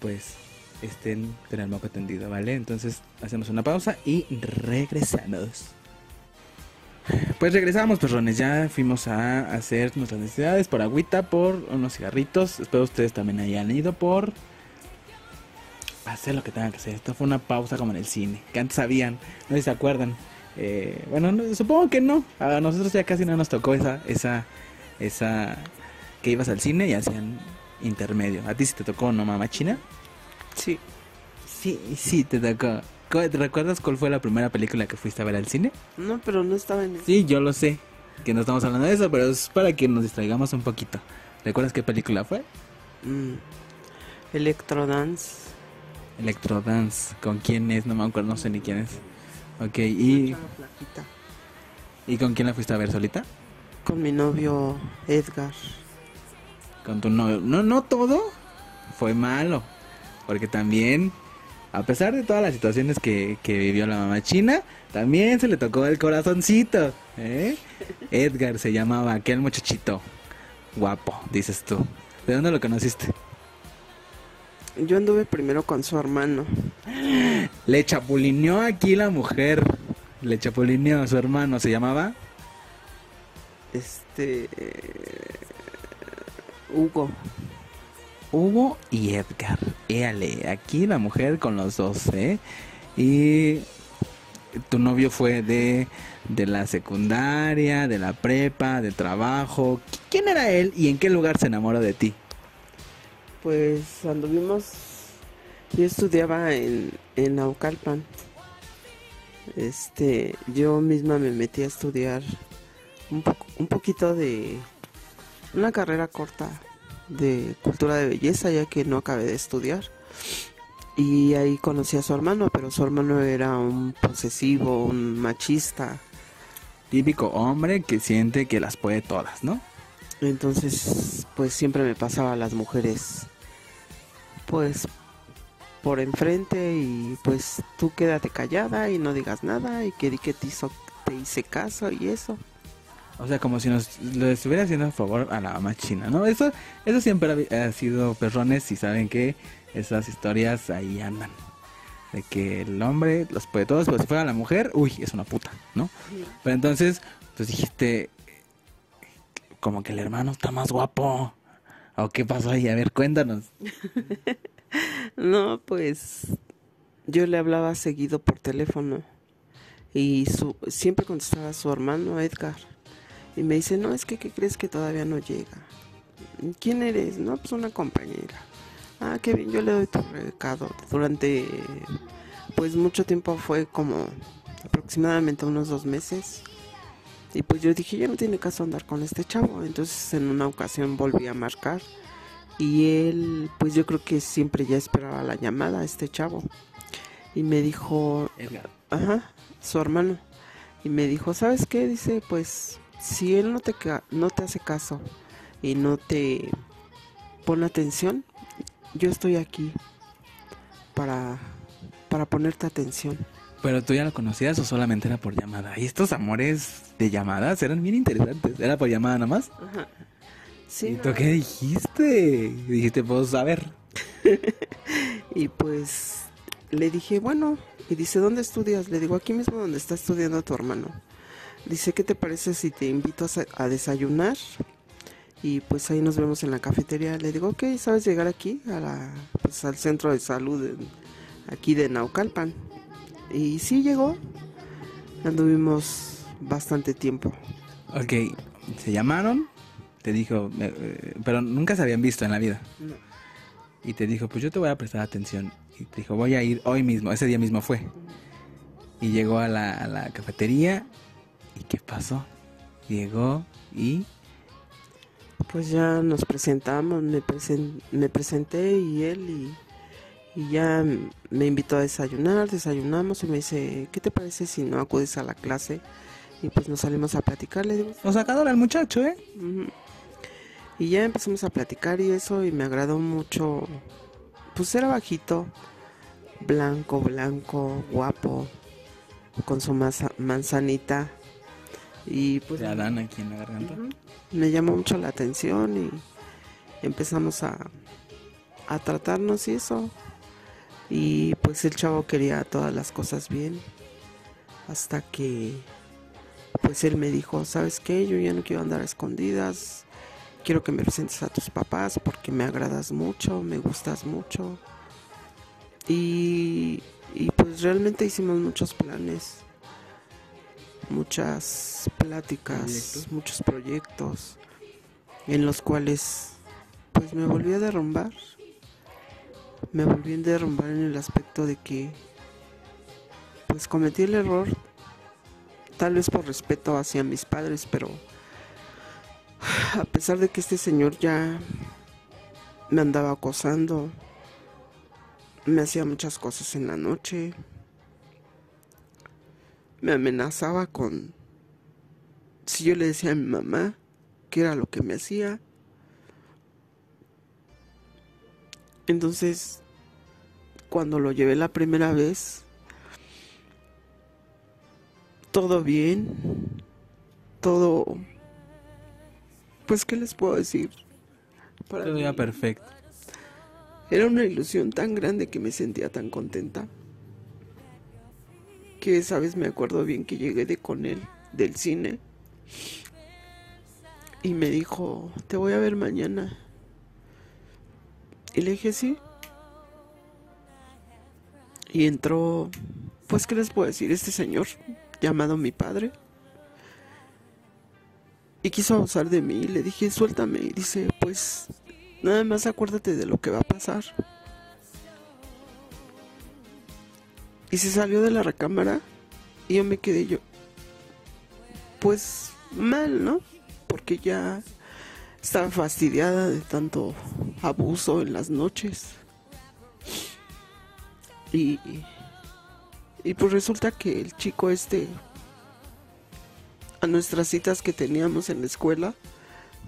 pues estén con el moco tendido, ¿vale? Entonces hacemos una pausa y regresamos. Pues regresamos, perrones. Ya fuimos a hacer nuestras necesidades por agüita, por unos cigarritos. Espero ustedes también hayan ido por hacer lo que tengan que hacer. Esto fue una pausa como en el cine, que antes sabían, no sé si se acuerdan. Eh, bueno, no, supongo que no. A nosotros ya casi no nos tocó esa, esa, esa que ibas al cine y hacían intermedio. ¿A ti sí te tocó, no, mamá china? Sí. Sí, sí, te tocó. ¿Te recuerdas cuál fue la primera película que fuiste a ver al cine? No, pero no estaba en el... Sí, yo lo sé, que no estamos hablando de eso, pero es para que nos distraigamos un poquito. ¿Recuerdas qué película fue? Mm. Electrodance. Electrodance. ¿Con quién es? No me acuerdo, no sé ni quién es. Ok, y... ¿Y con quién la fuiste a ver solita? Con mi novio Edgar. Con tu novio. No, no todo fue malo. Porque también, a pesar de todas las situaciones que, que vivió la mamá china, también se le tocó el corazoncito. ¿eh? Edgar se llamaba aquel muchachito. Guapo, dices tú. ¿De dónde lo conociste? Yo anduve primero con su hermano. Le chapulineó aquí la mujer. Le chapulineó a su hermano. ¿Se llamaba? Este. Hugo. Hugo y Edgar. Éale, aquí la mujer con los dos, ¿eh? Y tu novio fue de, de la secundaria, de la prepa, de trabajo. ¿Quién era él y en qué lugar se enamoró de ti? Pues anduvimos. Yo estudiaba en, en Naucalpan. Este, yo misma me metí a estudiar un poquito de una carrera corta de cultura de belleza, ya que no acabé de estudiar. Y ahí conocí a su hermano, pero su hermano era un posesivo, un machista. Típico hombre que siente que las puede todas, ¿no? Entonces, pues siempre me pasaba a las mujeres, pues por enfrente y pues tú quédate callada y no digas nada y que di que te, hizo, te hice caso y eso. O sea, como si nos lo estuviera haciendo a favor a la mamá china, ¿no? Eso, eso siempre ha, sido perrones y saben que esas historias ahí andan. De que el hombre los puede todos, pero si fuera la mujer, uy, es una puta, ¿no? Pero entonces, pues dijiste, como que el hermano está más guapo. ¿O qué pasó ahí? A ver, cuéntanos. no, pues yo le hablaba seguido por teléfono y su, siempre contestaba a su hermano Edgar. Y me dice, no, es que ¿qué crees que todavía no llega? ¿Quién eres? No, pues una compañera. Ah, qué bien, yo le doy tu recado. Durante, pues mucho tiempo fue como aproximadamente unos dos meses. Y pues yo dije, ya no tiene caso andar con este chavo. Entonces en una ocasión volví a marcar. Y él, pues yo creo que siempre ya esperaba la llamada a este chavo. Y me dijo, Edgar. ajá, su hermano. Y me dijo, ¿sabes qué? Dice, pues si él no te, no te hace caso y no te pone atención, yo estoy aquí para, para ponerte atención. Pero tú ya lo conocías o solamente era por llamada. Y estos amores de llamadas eran bien interesantes. ¿Era por llamada nada más? Ajá. Sí, ¿Y tú qué dijiste? Dijiste, pues, a ver. y pues le dije, bueno, y dice, ¿dónde estudias? Le digo, aquí mismo donde está estudiando tu hermano. Dice, ¿qué te parece si te invito a, desayunar? Y pues ahí nos vemos en la cafetería. Le digo, ok, ¿sabes llegar aquí? A la, pues, al centro de salud aquí de Naucalpan. Y sí llegó. Anduvimos bastante tiempo. Ok, se llamaron, te dijo, eh, eh, pero nunca se habían visto en la vida. No. Y te dijo, pues yo te voy a prestar atención. Y te dijo, voy a ir hoy mismo, ese día mismo fue. Y llegó a la, a la cafetería ¿Y qué pasó? Llegó y... Pues ya nos presentamos, me, me presenté y él y, y, ya me invitó a desayunar, desayunamos y me dice, ¿qué te parece si no acudes a la clase? Y pues nos salimos a platicar, le digo. O sacador al muchacho, ¿eh? Y ya empezamos a platicar y eso y me agradó mucho. Pues era bajito, blanco, blanco, guapo, con su manzanita y pues de Adán aquí en la garganta. Me llamó mucho la atención y empezamos a, a tratarnos y eso. Y pues el chavo quería todas las cosas bien. Hasta que pues él me dijo, ¿sabes qué? Yo ya no quiero andar a escondidas. Quiero que me presentes a tus papás porque me agradas mucho, me gustas mucho. Y, y pues realmente hicimos muchos planes, muchas pláticas, muchos proyectos en los cuales pues me volví a derrumbar. Me volví a derrumbar en el aspecto de que pues cometí el error tal vez por respeto hacia mis padres, pero a pesar de que este señor ya me andaba acosando, me hacía muchas cosas en la noche, me amenazaba con si yo le decía a mi mamá que era lo que me hacía. Entonces, cuando lo llevé la primera vez, todo bien, todo, pues, ¿qué les puedo decir? Para todo iba perfecto. Era una ilusión tan grande que me sentía tan contenta. Que, sabes, me acuerdo bien que llegué de con él del cine y me dijo, te voy a ver mañana. Y le dije, sí. Y entró, pues, ¿qué les puedo decir? Este señor llamado mi padre. Y quiso abusar de mí. Le dije, suéltame. Y dice, pues nada más acuérdate de lo que va a pasar. Y se salió de la recámara. Y yo me quedé yo. Pues mal, ¿no? Porque ya estaba fastidiada de tanto abuso en las noches. Y y pues resulta que el chico este, a nuestras citas que teníamos en la escuela,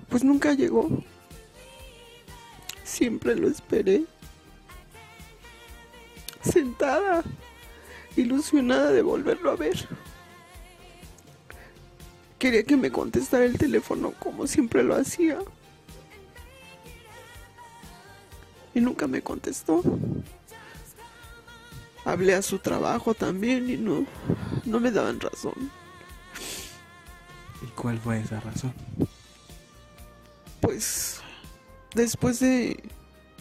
pues nunca llegó. Siempre lo esperé. Sentada, ilusionada de volverlo a ver. Quería que me contestara el teléfono como siempre lo hacía. Y nunca me contestó hablé a su trabajo también y no, no me daban razón. ¿Y cuál fue esa razón? Pues después de,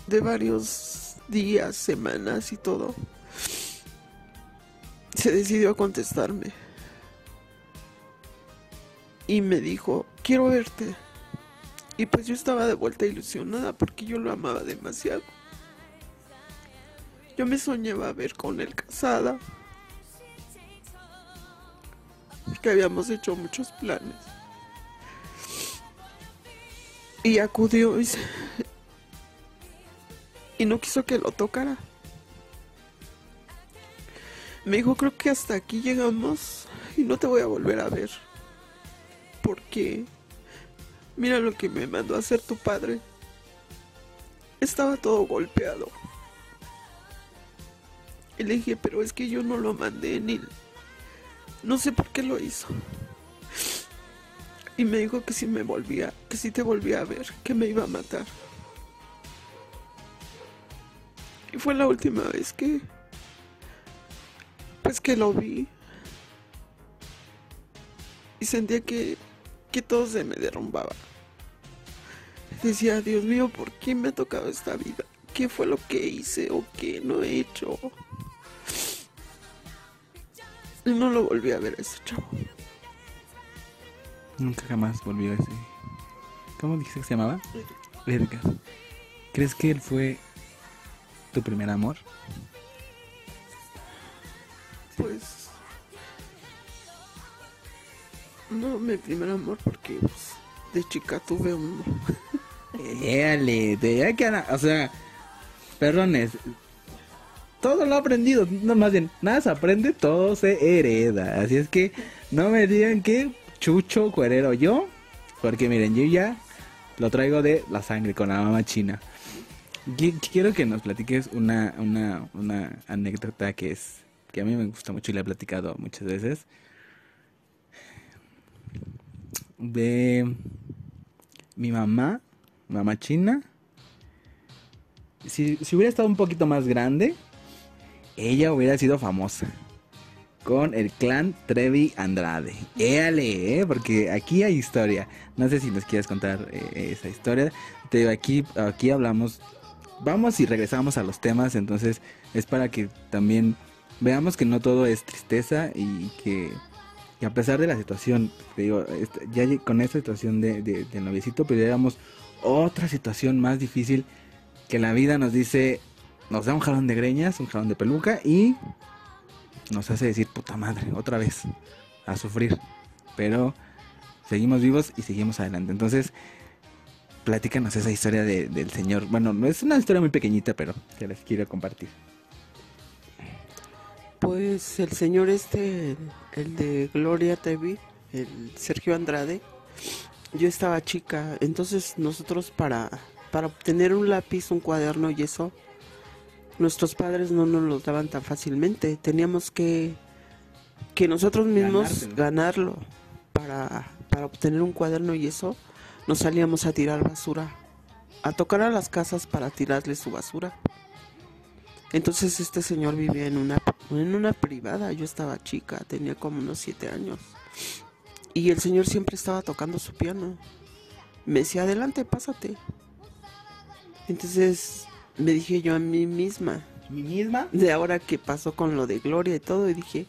de varios días, semanas y todo, se decidió a contestarme. Y me dijo, quiero verte. Y pues yo estaba de vuelta ilusionada porque yo lo amaba demasiado. Yo me soñaba ver con él casada. Que habíamos hecho muchos planes. Y acudió y, y no quiso que lo tocara. Me dijo, creo que hasta aquí llegamos y no te voy a volver a ver. Porque mira lo que me mandó a hacer tu padre. Estaba todo golpeado. Y le dije, pero es que yo no lo mandé ni... No sé por qué lo hizo. Y me dijo que si me volvía, que si te volvía a ver, que me iba a matar. Y fue la última vez que... Pues que lo vi. Y sentía que, que todo se me derrumbaba. Decía, Dios mío, ¿por qué me ha tocado esta vida? ¿Qué fue lo que hice o qué no he hecho? Y no lo volví a ver a ese chavo. Nunca jamás volví a ese. ¿Cómo dijiste que se llamaba? Edgar. ¿Crees que él fue tu primer amor? Pues. No, mi primer amor, porque pues, de chica tuve uno. Éale, de que o sea, perdones, todo lo aprendido. No, más bien, nada se aprende, todo se hereda. Así es que no me digan que chucho cuerero yo. Porque miren, yo ya lo traigo de la sangre con la mamá china. Quiero que nos platiques una, una, una anécdota que es que a mí me gusta mucho y le he platicado muchas veces. De mi mamá, mamá china. Si, si hubiera estado un poquito más grande, ella hubiera sido famosa con el clan Trevi Andrade. Éale, ¿eh? porque aquí hay historia. No sé si nos quieres contar eh, esa historia. Te digo, aquí, aquí hablamos, vamos y regresamos a los temas, entonces es para que también veamos que no todo es tristeza y que a pesar de la situación, digo, este, ya con esta situación de, de, noviecito, pero pues otra situación más difícil que la vida nos dice, nos da un jalón de greñas, un jalón de peluca y nos hace decir, puta madre, otra vez, a sufrir. Pero seguimos vivos y seguimos adelante. Entonces, platícanos esa historia del Señor. Bueno, no es una historia muy pequeñita, pero que les quiero compartir. Pues el señor este, el de Gloria TV, el Sergio Andrade, yo estaba chica, entonces nosotros para, para obtener un lápiz, un cuaderno y eso, nuestros padres no nos lo daban tan fácilmente. Teníamos que, que nosotros mismos ganarlo para, para obtener un cuaderno y eso. Nos salíamos a tirar basura, a tocar a las casas para tirarle su basura. Entonces este señor vivía en una, en una privada, yo estaba chica, tenía como unos siete años. Y el señor siempre estaba tocando su piano. Me decía, adelante, pásate. Entonces me dije yo a mí misma. ¿Mi misma? De ahora que pasó con lo de Gloria y todo, y dije,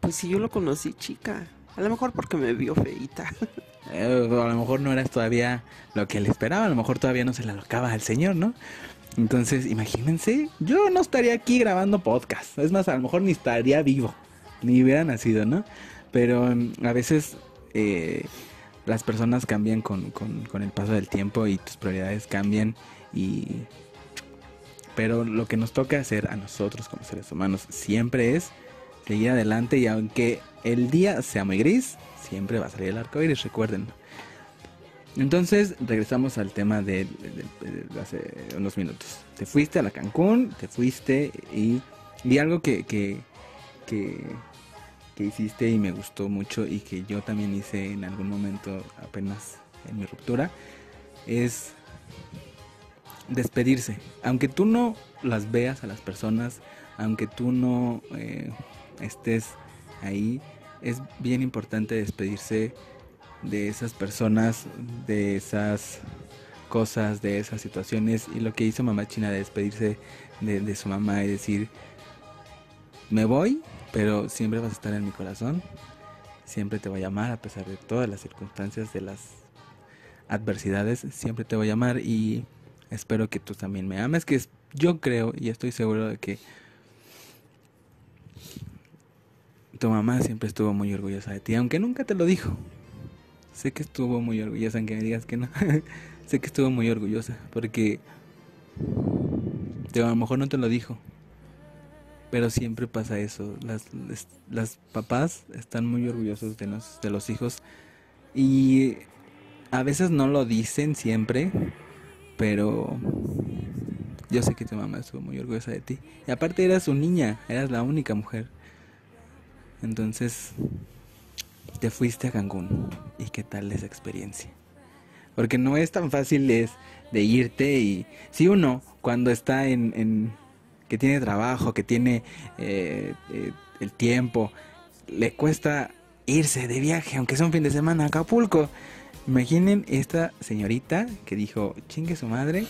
pues si yo lo conocí chica, a lo mejor porque me vio feita. Eh, a lo mejor no eras todavía lo que él esperaba, a lo mejor todavía no se la locaba al señor, ¿no? Entonces, imagínense, yo no estaría aquí grabando podcast. Es más, a lo mejor ni estaría vivo, ni hubiera nacido, ¿no? Pero mm, a veces eh, las personas cambian con, con, con el paso del tiempo y tus prioridades cambian y pero lo que nos toca hacer a nosotros como seres humanos siempre es seguir adelante y aunque el día sea muy gris, siempre va a salir el arco iris, recuerden. Entonces regresamos al tema de, hace unos minutos. Te fuiste a la Cancún, te fuiste y, y algo que, que, que, que hiciste y me gustó mucho y que yo también hice en algún momento apenas en mi ruptura es despedirse. Aunque tú no las veas a las personas, aunque tú no eh, estés ahí, es bien importante despedirse de esas personas, de esas cosas, de esas situaciones. Y lo que hizo mamá China de despedirse de, su mamá y decir, me voy, pero siempre vas a estar en mi corazón. Siempre te voy a amar a pesar de todas las circunstancias, de las adversidades. Siempre te voy a amar y Espero que tú también me ames, que yo creo y estoy seguro de que tu mamá siempre estuvo muy orgullosa de ti, aunque nunca te lo dijo. Sé que estuvo muy orgullosa, aunque me digas que no. sé que estuvo muy orgullosa, porque a lo mejor no te lo dijo. Pero siempre pasa eso. Las, papás están muy orgullosos de los, de los hijos. Y a veces no lo dicen siempre, pero yo sé que tu mamá estuvo muy orgullosa de ti. Y aparte eras su niña, eras la única mujer. Entonces, te fuiste a Cancún. ¿Y qué tal esa experiencia? Porque no es tan fácil es de irte y si uno cuando está en, que tiene trabajo, que tiene eh, eh, el tiempo, le cuesta irse de viaje, aunque sea un fin de semana a Acapulco. Imaginen esta señorita que dijo, chingue su madre,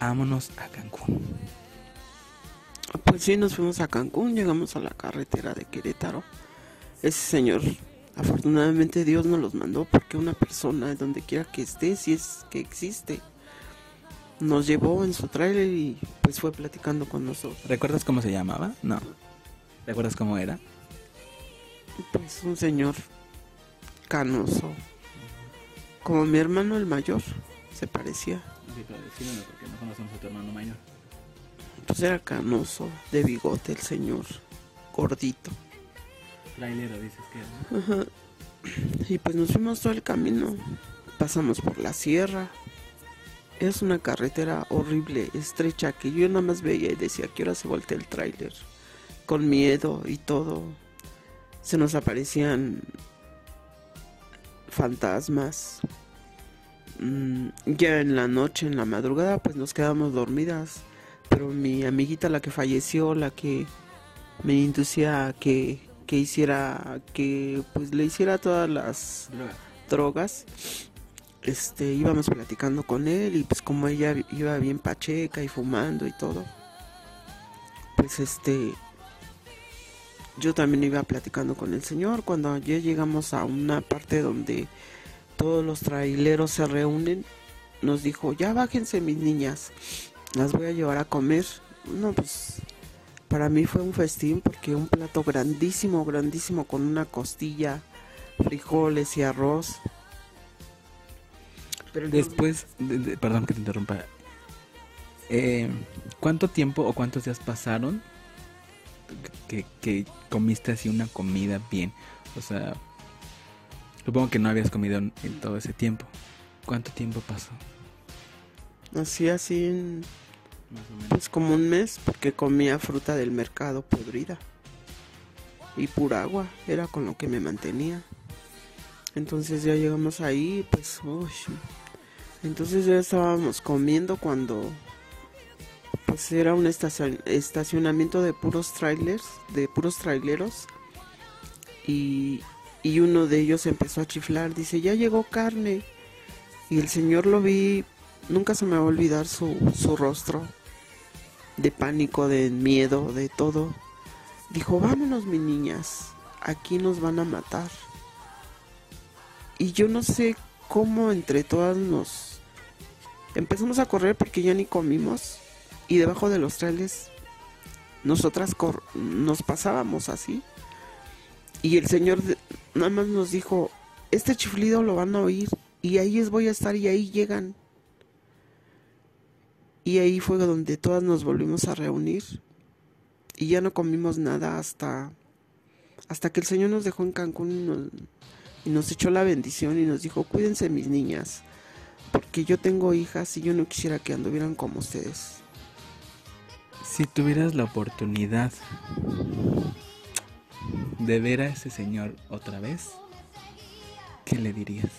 vámonos a Cancún. Pues sí, nos fuimos a Cancún, llegamos a la carretera de Querétaro. Ese señor, afortunadamente Dios nos los mandó porque una persona, donde quiera que esté, si es que existe, nos llevó en su trailer y pues fue platicando con nosotros. ¿Recuerdas cómo se llamaba? No. ¿Recuerdas cómo era? Pues un señor canoso, como mi hermano el mayor, se parecía. Sí, pero porque no conocemos a tu hermano mayor. Pues era canoso, de bigote el señor, gordito. Trailero dices que Ajá. Y pues nos fuimos todo el camino. Pasamos por la sierra. Es una carretera horrible, estrecha, que yo nada más veía y decía que ahora se voltea el tráiler. Con miedo y todo. Se nos aparecían fantasmas. Mm, ya en la noche, en la madrugada, pues nos quedamos dormidas. pero mi amiguita la que falleció, la que me inducía a que, que hiciera, que pues le hiciera todas las drogas, este, íbamos platicando con él y pues como ella iba bien pacheca y fumando y todo, pues este, yo también iba platicando con el señor cuando ya llegamos a una parte donde todos los traileros se reúnen, nos dijo, ya bájense mis niñas, las voy a llevar a comer. No, pues para mí fue un festín porque un plato grandísimo, grandísimo con una costilla, frijoles y arroz. Pero después, perdón que te interrumpa, eh, ¿cuánto tiempo o cuántos días pasaron que, que comiste así una comida bien? O sea, Supongo que no habías comido en, todo ese tiempo. ¿Cuánto tiempo pasó? Así, así, en, pues como un mes, porque comía fruta del mercado podrida. Y pura agua, era con lo que me mantenía. Entonces ya llegamos ahí, pues, uy. Entonces ya estábamos comiendo cuando, pues era un estacionamiento de puros trailers, de puros traileros. Y, y uno de ellos empezó a chiflar, dice, ya llegó carne. Y el señor lo vi, nunca se me va a olvidar su, su rostro, de pánico, de miedo, de todo. Dijo, vámonos mi niñas, aquí nos van a matar. Y yo no sé cómo entre todas nos empezamos a correr porque ya ni comimos y debajo de los trailers nosotras nos pasábamos así y el Señor nada más nos dijo, este chiflido lo van a oír y ahí es voy a estar y ahí llegan. Y ahí fue donde todas nos volvimos a reunir y ya no comimos nada hasta hasta que el Señor nos dejó en Cancún y nos, y nos echó la bendición y nos dijo, cuídense mis niñas, porque yo tengo hijas y yo no quisiera que anduvieran como ustedes. Si tuvieras la oportunidad de ver a ese señor otra vez, ¿qué le dirías?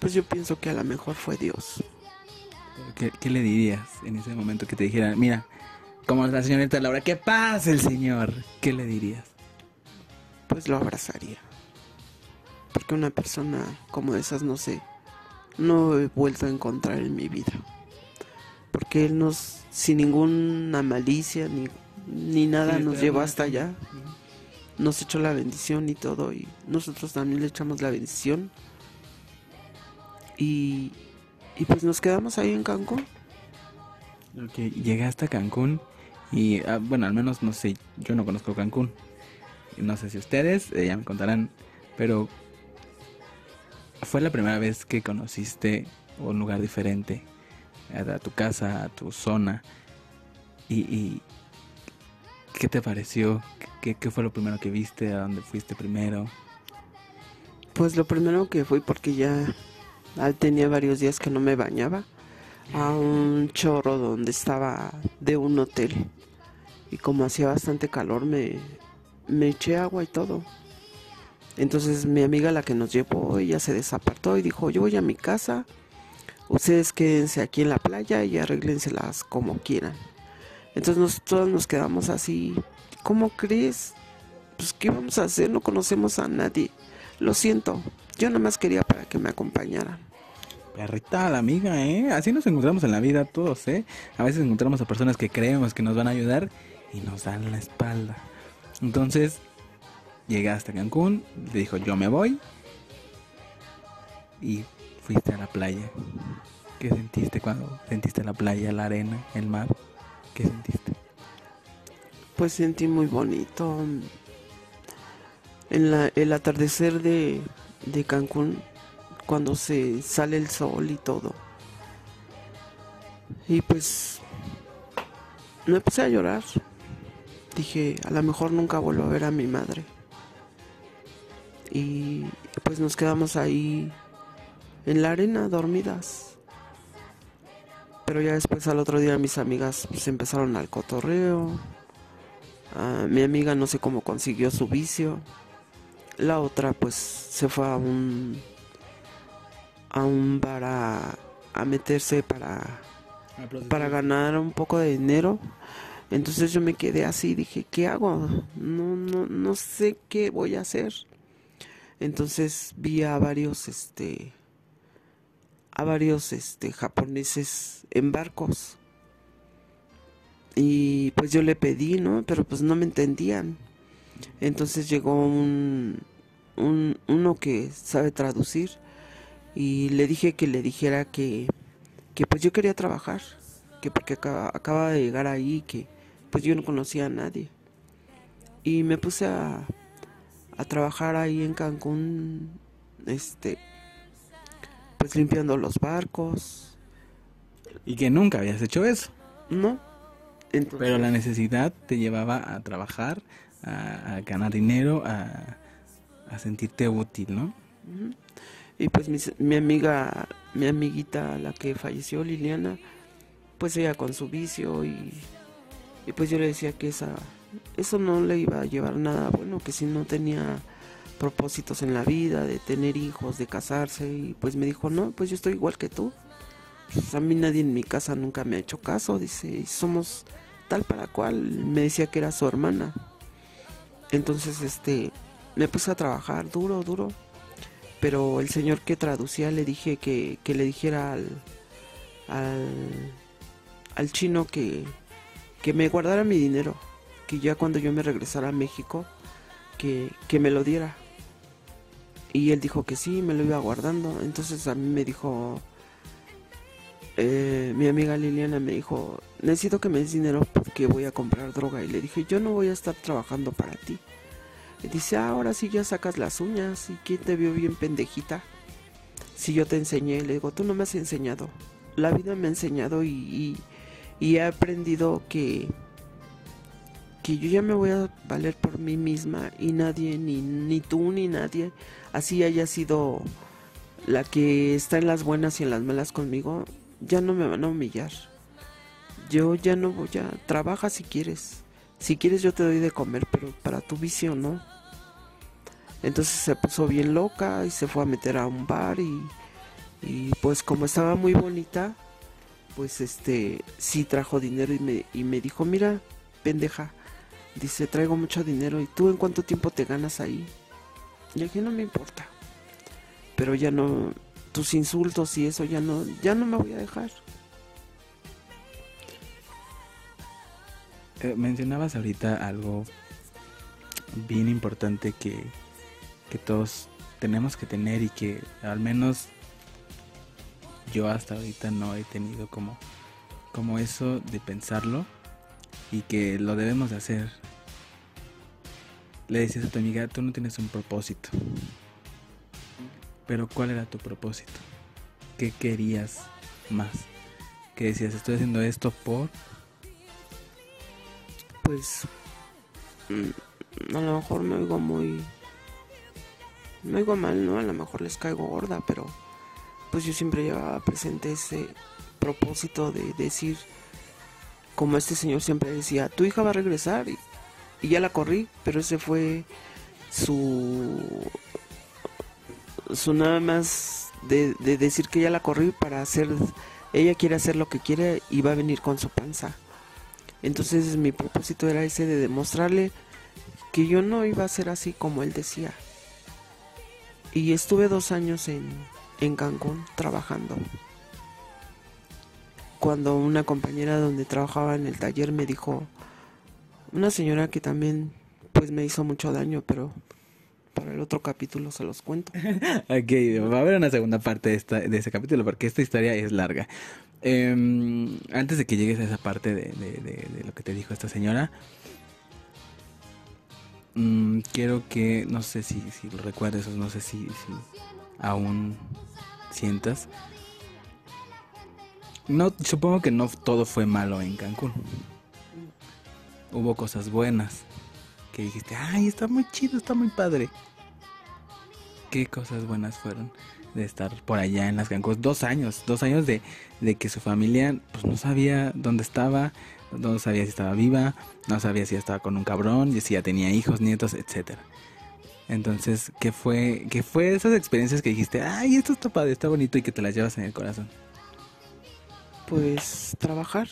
Pues yo pienso que a lo mejor fue Dios. ¿Qué, le dirías en ese momento que te dijera, mira, como la señorita Laura, ¿qué pasa el señor? ¿Qué le dirías? Pues lo abrazaría. Porque una persona como esas no sé, no he vuelto a encontrar en mi vida. Porque él nos, sin ninguna malicia ni ni nada nos llevó hasta allá. Nos echó la bendición y todo, y nosotros también le echamos la bendición. Y, y pues nos quedamos ahí en Cancún. Ok, llegaste a Cancún y, ah, bueno, al menos no sé, yo no conozco Cancún. No sé si ustedes eh, ya me contarán, pero fue la primera vez que conociste un lugar diferente, a tu casa, a tu zona. y, ¿Qué te pareció? ¿Qué, fue lo primero que viste? ¿A dónde fuiste primero? Pues lo primero que fui porque ya tenía varios días que no me bañaba a un chorro donde estaba de un hotel y como hacía bastante calor me, me eché agua y todo. Entonces mi amiga la que nos llevó, ella se desapartó y dijo, yo voy a mi casa, ustedes quédense aquí en la playa y arréglenselas como quieran. Entonces nosotros nos quedamos así, ¿cómo crees? Pues ¿qué vamos a hacer? No conocemos a nadie. Lo siento, yo nada más quería para que me acompañaran. Perrita, la amiga, ¿eh? Así nos encontramos en la vida todos, ¿eh? A veces encontramos a personas que creemos que nos van a ayudar y nos dan la espalda. Entonces, llegaste a Cancún, le dijo yo me voy y fuiste a la playa. ¿Qué sentiste cuando sentiste la playa, la arena, el mar? ¿Qué sentiste? Pues sentí muy bonito. En la, el atardecer de, de Cancún, cuando se sale el sol y todo. Y pues me empecé a llorar. Dije, a lo mejor nunca vuelvo a ver a mi madre. Y pues nos quedamos ahí en la arena dormidas. Pero ya después al otro día mis amigas pues, empezaron al cotorreo. Mi amiga no sé cómo consiguió su vicio. La otra pues se fue a un a un bar a, meterse para para ganar un poco de dinero. Entonces yo me quedé así, dije, ¿qué hago? No, no, no sé qué voy a hacer. Entonces vi a varios, este, a varios, este, japoneses en barcos. Y pues yo le pedí, ¿no? Pero pues no me entendían. Entonces llegó un, un uno que sabe traducir y le dije que le dijera que, que pues yo quería trabajar, que porque acaba, acaba de llegar ahí, que pues yo no conocía a nadie. Y me puse a, a trabajar ahí en Cancún, este, pues limpiando los barcos. Y que nunca habías hecho eso. No. Pero la necesidad te llevaba a trabajar, a, ganar dinero, a, a, sentirte útil, ¿no? Y pues mi, amiga, mi amiguita, la que falleció, Liliana, pues ella con su vicio y, y pues yo le decía que esa eso no le iba a llevar nada bueno, que si no tenía propósitos en la vida, de tener hijos, de casarse, y pues me dijo, no, pues yo estoy igual que tú. Pues a mí nadie en mi casa nunca me ha hecho caso, dice, somos tal para cual, me decía que era su hermana. Entonces, este, me puse a trabajar duro, duro, pero el señor que traducía le dije que, que le dijera al, al, al chino que, que me guardara mi dinero que ya cuando yo me regresara a México, que, me lo diera. Y él dijo que sí, me lo iba guardando. Entonces a mí me dijo, eh, mi amiga Liliana me dijo, necesito que me des dinero porque voy a comprar droga. Y le dije, yo no voy a estar trabajando para ti. Y dice, ah, ahora sí ya sacas las uñas. ¿Y quién te vio bien pendejita? Si yo te enseñé, le digo, tú no me has enseñado. La vida me ha enseñado y he aprendido que yo ya me voy a valer por mí misma y nadie, ni, ni tú ni nadie, así haya sido la que está en las buenas y en las malas conmigo, ya no me van a humillar. Yo ya no voy a... Trabaja si quieres. Si quieres yo te doy de comer, pero para tu vicio no. Entonces se puso bien loca y se fue a meter a un bar y, y pues como estaba muy bonita, pues este sí trajo dinero y me, y me dijo, mira, pendeja, Dice, traigo mucho dinero. ¿Y tú en cuánto tiempo te ganas ahí? Y dije, no me importa. Pero ya no, tus insultos y eso ya no, ya no me voy a dejar. Eh, mencionabas ahorita algo bien importante que, que todos tenemos que tener y que al menos yo hasta ahorita no he tenido como, como eso de pensarlo y que lo debemos de hacer. Le decías a tu amiga, tú no tienes un propósito. Pero ¿cuál era tu propósito? ¿Qué querías más? ¿Qué decías, estoy haciendo esto por... Pues... Mm, a lo mejor me oigo muy... Me oigo mal, ¿no? A lo mejor les caigo gorda, pero... Pues yo siempre llevaba presente ese propósito de decir como este señor siempre decía, tu hija va a regresar y, ya la corrí, pero ese fue su su nada más de, decir que ya la corrí para hacer, ella quiere hacer lo que quiere y va a venir con su panza. Entonces mi propósito era ese de demostrarle que yo no iba a ser así como él decía. Y estuve dos años en, en Cancún trabajando cuando una compañera donde trabajaba en el taller me dijo, una señora que también pues me hizo mucho daño, pero para el otro capítulo se los cuento. ok, va a haber una segunda parte de, esta, de ese capítulo porque esta historia es larga. Em, antes de que llegues a esa parte de, de, lo que te dijo esta señora, mm, quiero que, no sé si, si lo recuerdes o no sé si, si aún sientas no, supongo que no todo fue malo en Cancún. Hubo cosas buenas. Que dijiste, ay, está muy chido, está muy padre. ¿Qué cosas buenas fueron de estar por allá en las Cancún? Dos años, dos años de, de que su familia pues no sabía dónde estaba, no sabía si estaba viva, no sabía si estaba con un cabrón, si ya tenía hijos, nietos, etcétera. Entonces, ¿qué fue, qué fue esas experiencias que dijiste, ay, esto está padre, está bonito y que te las llevas en el corazón? pues trabajar.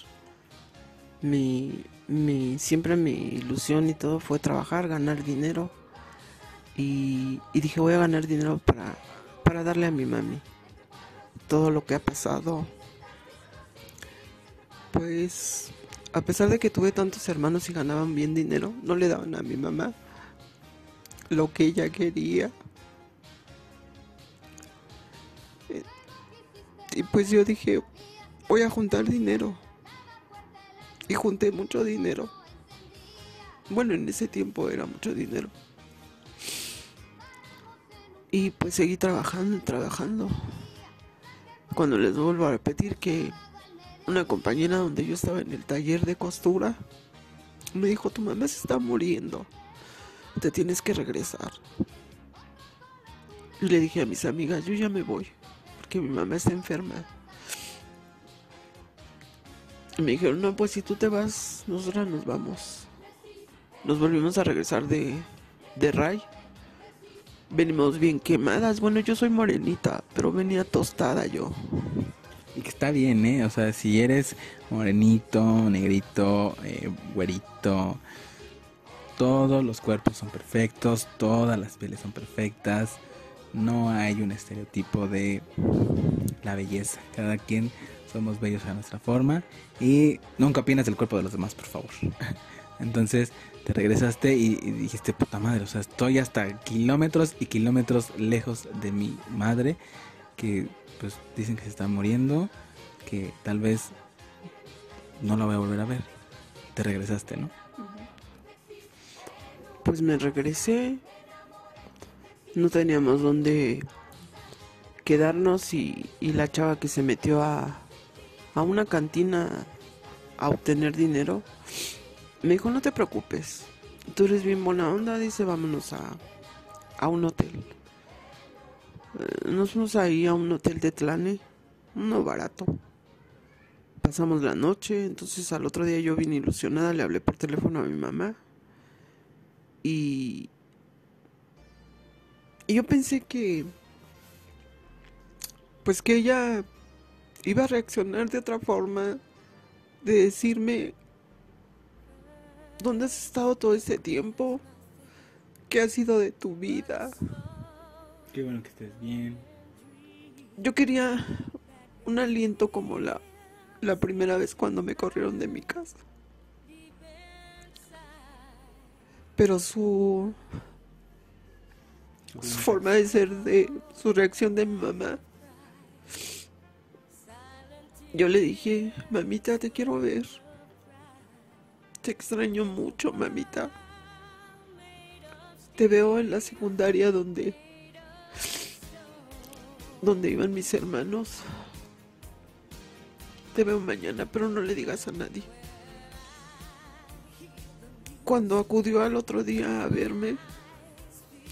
Mi, mi, siempre mi ilusión y todo fue trabajar, ganar dinero. Y, y dije, voy a ganar dinero para, para darle a mi mami. Todo lo que ha pasado. Pues, a pesar de que tuve tantos hermanos y ganaban bien dinero, no le daban a mi mamá lo que ella quería. Y pues yo dije, voy a juntar dinero. Y junté mucho dinero. Bueno, en ese tiempo era mucho dinero. Y pues seguí trabajando, trabajando. Cuando les vuelvo a repetir que una compañera donde yo estaba en el taller de costura me dijo, tu mamá se está muriendo. Te tienes que regresar. Y le dije a mis amigas, yo ya me voy, porque mi mamá está enferma. Y me dijeron, no, pues si tú te vas, nosotras nos vamos. Nos volvimos a regresar de, de Ray. Venimos bien quemadas. Bueno, yo soy morenita, pero venía tostada yo. Y que está bien, ¿eh? O sea, si eres morenito, negrito, eh, güerito, todos los cuerpos son perfectos, todas las pieles son perfectas. No hay un estereotipo de la belleza. Cada quien somos bellos a nuestra forma y nunca opinas del cuerpo de los demás, por favor. Entonces te regresaste y, dijiste, puta madre, o sea, estoy hasta kilómetros y kilómetros lejos de mi madre, que pues dicen que se está muriendo, que tal vez no la voy a volver a ver. Te regresaste, ¿no? Pues me regresé, no teníamos dónde quedarnos y la chava que se metió a, a una cantina a obtener dinero, me dijo, no te preocupes, tú eres bien buena onda, dice, vámonos a, a un hotel. Eh, nos fuimos ahí a un hotel de Tlane, uno barato. Pasamos la noche, entonces al otro día yo vine ilusionada, le hablé por teléfono a mi mamá. Y, y yo pensé que, pues que ella iba a reaccionar de otra forma, de decirme, ¿dónde has estado todo este tiempo? ¿Qué ha sido de tu vida? Qué bueno que estés bien. Yo quería un aliento como la, la primera vez cuando me corrieron de mi casa. Pero su, su forma de ser, de su reacción de mi mamá, yo le dije, mamita, te quiero ver. Te extraño mucho, mamita. Te veo en la secundaria donde donde iban mis hermanos. Te veo mañana, pero no le digas a nadie. Cuando acudió al otro día a verme,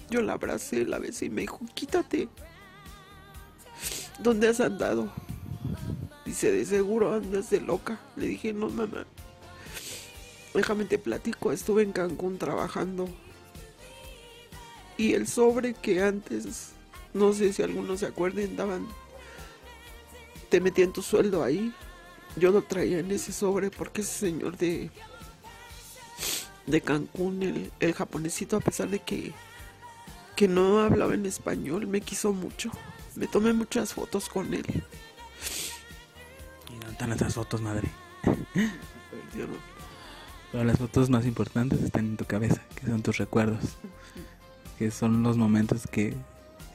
yo la abracé, la besé y me dijo, quítate. ¿Dónde has andado? Dice, de seguro andas de loca. Le dije, no, mamá. Déjame te platico. Estuve en Cancún trabajando. Y el sobre que antes, no sé si algunos se acuerden, daban. Te metían tu sueldo ahí. Yo lo traía en ese sobre porque ese señor de. de Cancún, el, el japonesito, a pesar de que. que no hablaba en español, me quiso mucho. Me tomé muchas fotos con él están esas fotos, madre? Pero las fotos más importantes están en tu cabeza, que son tus recuerdos. Que son los momentos que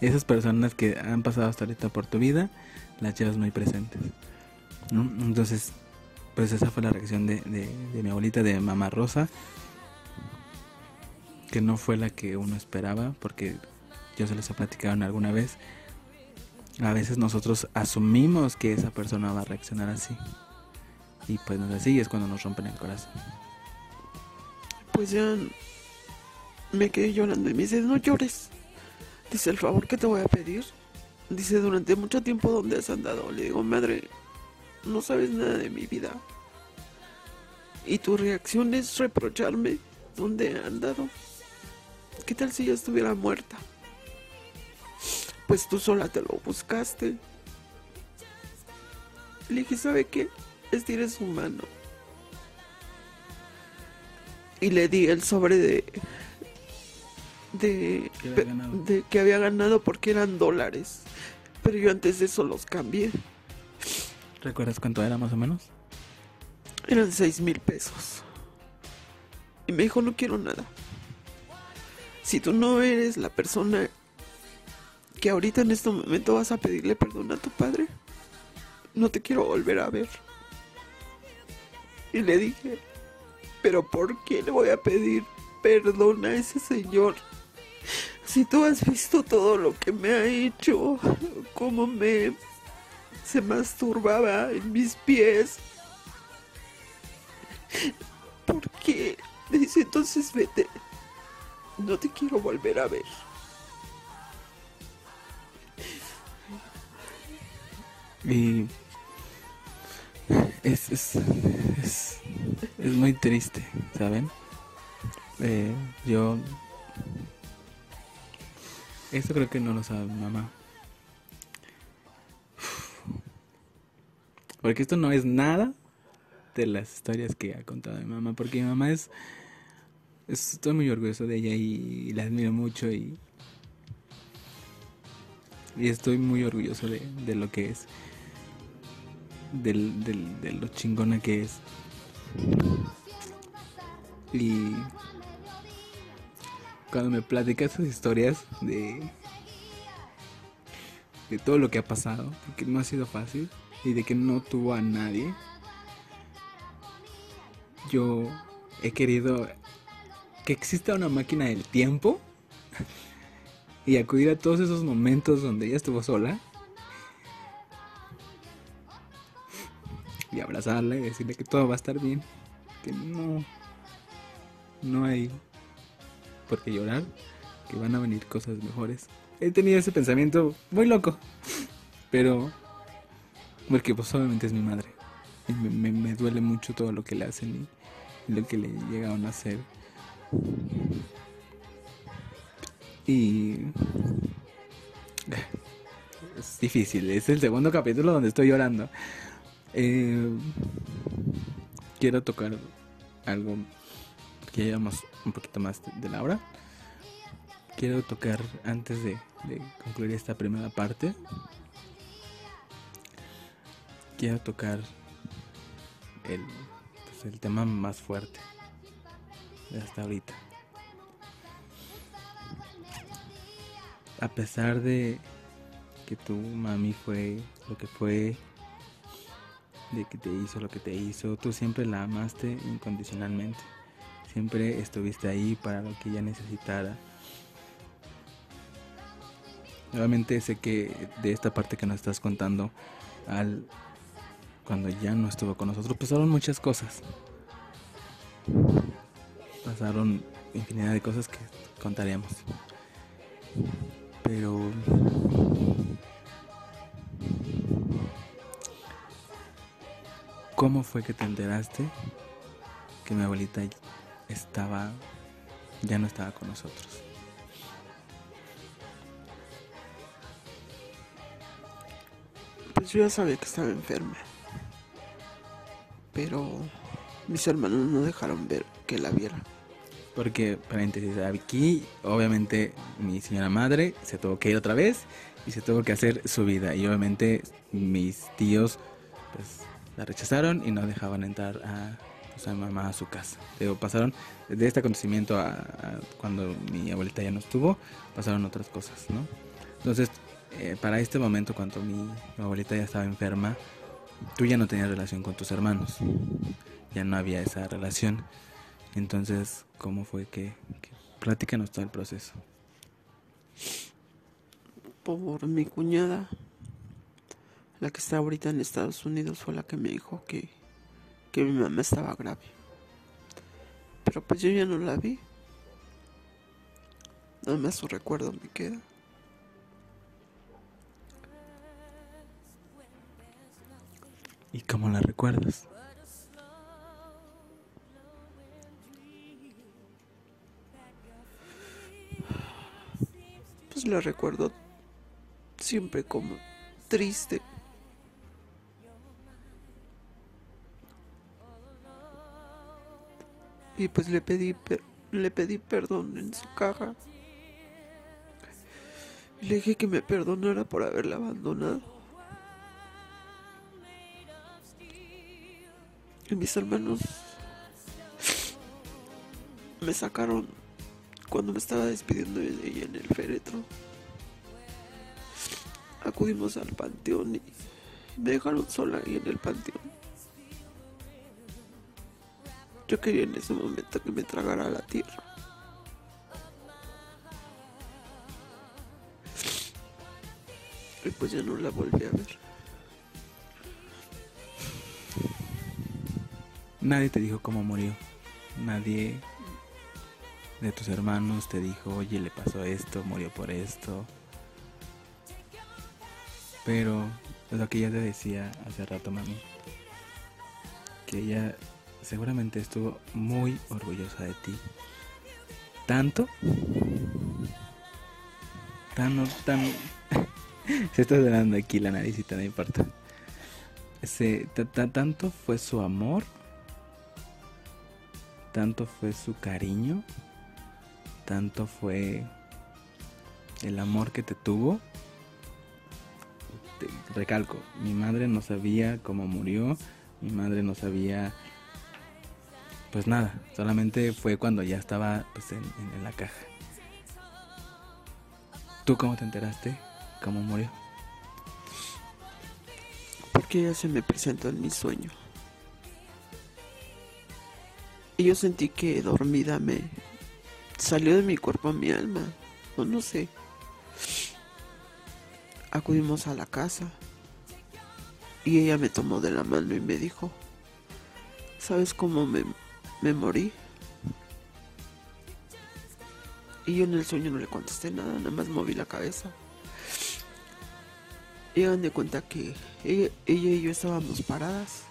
esas personas que han pasado hasta ahorita por tu vida, las llevas muy presentes. Entonces, pues esa fue la reacción de, de mi abuelita, de mamá Rosa. Que no fue la que uno esperaba, porque yo se los he platicado alguna vez a veces nosotros asumimos que esa persona va a reaccionar así. Y pues no es así, es cuando nos rompen el corazón. Pues ya me quedé llorando y me dice, no llores. Dice, el favor que te voy a pedir. Dice, durante mucho tiempo, ¿dónde has andado? Le digo, madre, no sabes nada de mi vida. Y tu reacción es reprocharme dónde he andado. ¿Qué tal si ya estuviera muerta? pues tú sola te lo buscaste. Le dije, ¿sabe qué? Estire su mano. Y le di el sobre de. De Que había ganado. de que había ganado porque eran dólares. Pero yo antes de eso los cambié. ¿Recuerdas cuánto era más o menos? Eran seis mil pesos. Y me dijo, no quiero nada. Si tú no eres la persona que ahorita en este momento vas a pedirle perdón a tu padre, no te quiero volver a ver. Y le dije, pero ¿por qué le voy a pedir perdón a ese señor? Si tú has visto todo lo que me ha hecho, cómo me se masturbaba en mis pies, ¿Por qué? Dice, entonces vete. No te quiero volver a ver. Y es, es, es, muy triste, ¿saben? Eh, yo... Esto creo que no lo sabe mi mamá. Porque esto no es nada de las historias que ha contado mi mamá. Porque mi mamá es- estoy muy orgulloso de ella y, la admiro mucho y... Y estoy muy orgulloso de, de lo que es del, del- de lo chingona que es. Y cuando me platica esas historias de, de todo lo que ha pasado, de que no ha sido fácil y de que no tuvo a nadie, yo he querido que exista una máquina del tiempo y acudir a todos esos momentos donde ella estuvo sola y abrazarla y decirle que todo va a estar bien, que no, no hay por qué llorar, que van a venir cosas mejores. He tenido ese pensamiento muy loco, pero porque pues obviamente es mi madre y me, me- duele mucho todo lo que le hacen y lo que le llegaron a hacer. Y es difícil, es el segundo capítulo donde estoy llorando. Eh, quiero tocar algo que llevamos un poquito más de, la hora. Quiero tocar antes de, de concluir esta primera parte. Quiero tocar el, pues, el tema más fuerte de hasta ahorita. A pesar de que tu mami fue lo que fue, de que te hizo lo que te hizo, tú siempre la amaste incondicionalmente. Siempre estuviste ahí para lo que ella necesitara. Nuevamente sé que de esta parte que nos estás contando, al cuando ya no estuvo con nosotros, pasaron muchas cosas. Pasaron infinidad de cosas que contaremos. Pero ¿Cómo fue que te enteraste que mi abuelita estaba ya no estaba con nosotros? Pues yo ya sabía que estaba enferma. Pero mis hermanos no dejaron ver que la viera. Porque, paréntesis, aquí obviamente mi señora madre se tuvo que ir otra vez y se tuvo que hacer su vida. Y obviamente mis tíos pues la rechazaron y no dejaban entrar a, pues, a mi mamá a su casa. Pero pasaron de este acontecimiento a, a cuando mi abuelita ya no estuvo, pasaron otras cosas, ¿no? Entonces, eh, para este momento, cuando mi, mi abuelita ya estaba enferma, tú ya no tenías relación con tus hermanos. Ya no había esa relación. Entonces, ¿cómo fue que, que platícanos todo el proceso? Por mi cuñada, la que está ahorita en Estados Unidos, fue la que me dijo que, que mi mamá estaba grave. Pero pues yo ya no la vi. Nada más su recuerdo me queda. ¿Y cómo la recuerdas? Pues la recuerdo siempre como triste. Y pues le pedí, le pedí perdón en su caja. Le dije que me perdonara por haberla abandonado. Y mis hermanos me sacaron cuando me estaba despidiendo de ella en el féretro. Acudimos al panteón y me dejaron sola ahí en el panteón. Yo quería en ese momento que me tragara la tierra. Y pues ya no la volví a ver. Nadie te dijo cómo murió. Nadie de tus hermanos te dijo, oye, le pasó esto, murió por esto. Pero lo que ella te decía hace rato, mami. Que ella seguramente estuvo muy orgullosa de ti. Tanto. Tan, tan. Se está dando aquí la naricita, no importa. Se, tanto fue su amor. Tanto fue su cariño. Tanto fue el amor que te tuvo. recalco, mi madre no sabía cómo murió. Mi madre no sabía pues nada, solamente fue cuando ya estaba pues, en, la caja. ¿Tú cómo te enteraste? ¿Cómo murió? Porque ella se me presentó en mi sueño. Y yo sentí que dormida me salió de mi cuerpo a mi alma. No sé. Acudimos a la casa. Y ella me tomó de la mano y me dijo, ¿sabes cómo me me morí. Y yo en el sueño no le contesté nada, nada más moví la cabeza. Y hagan de cuenta que ella, y yo estábamos paradas.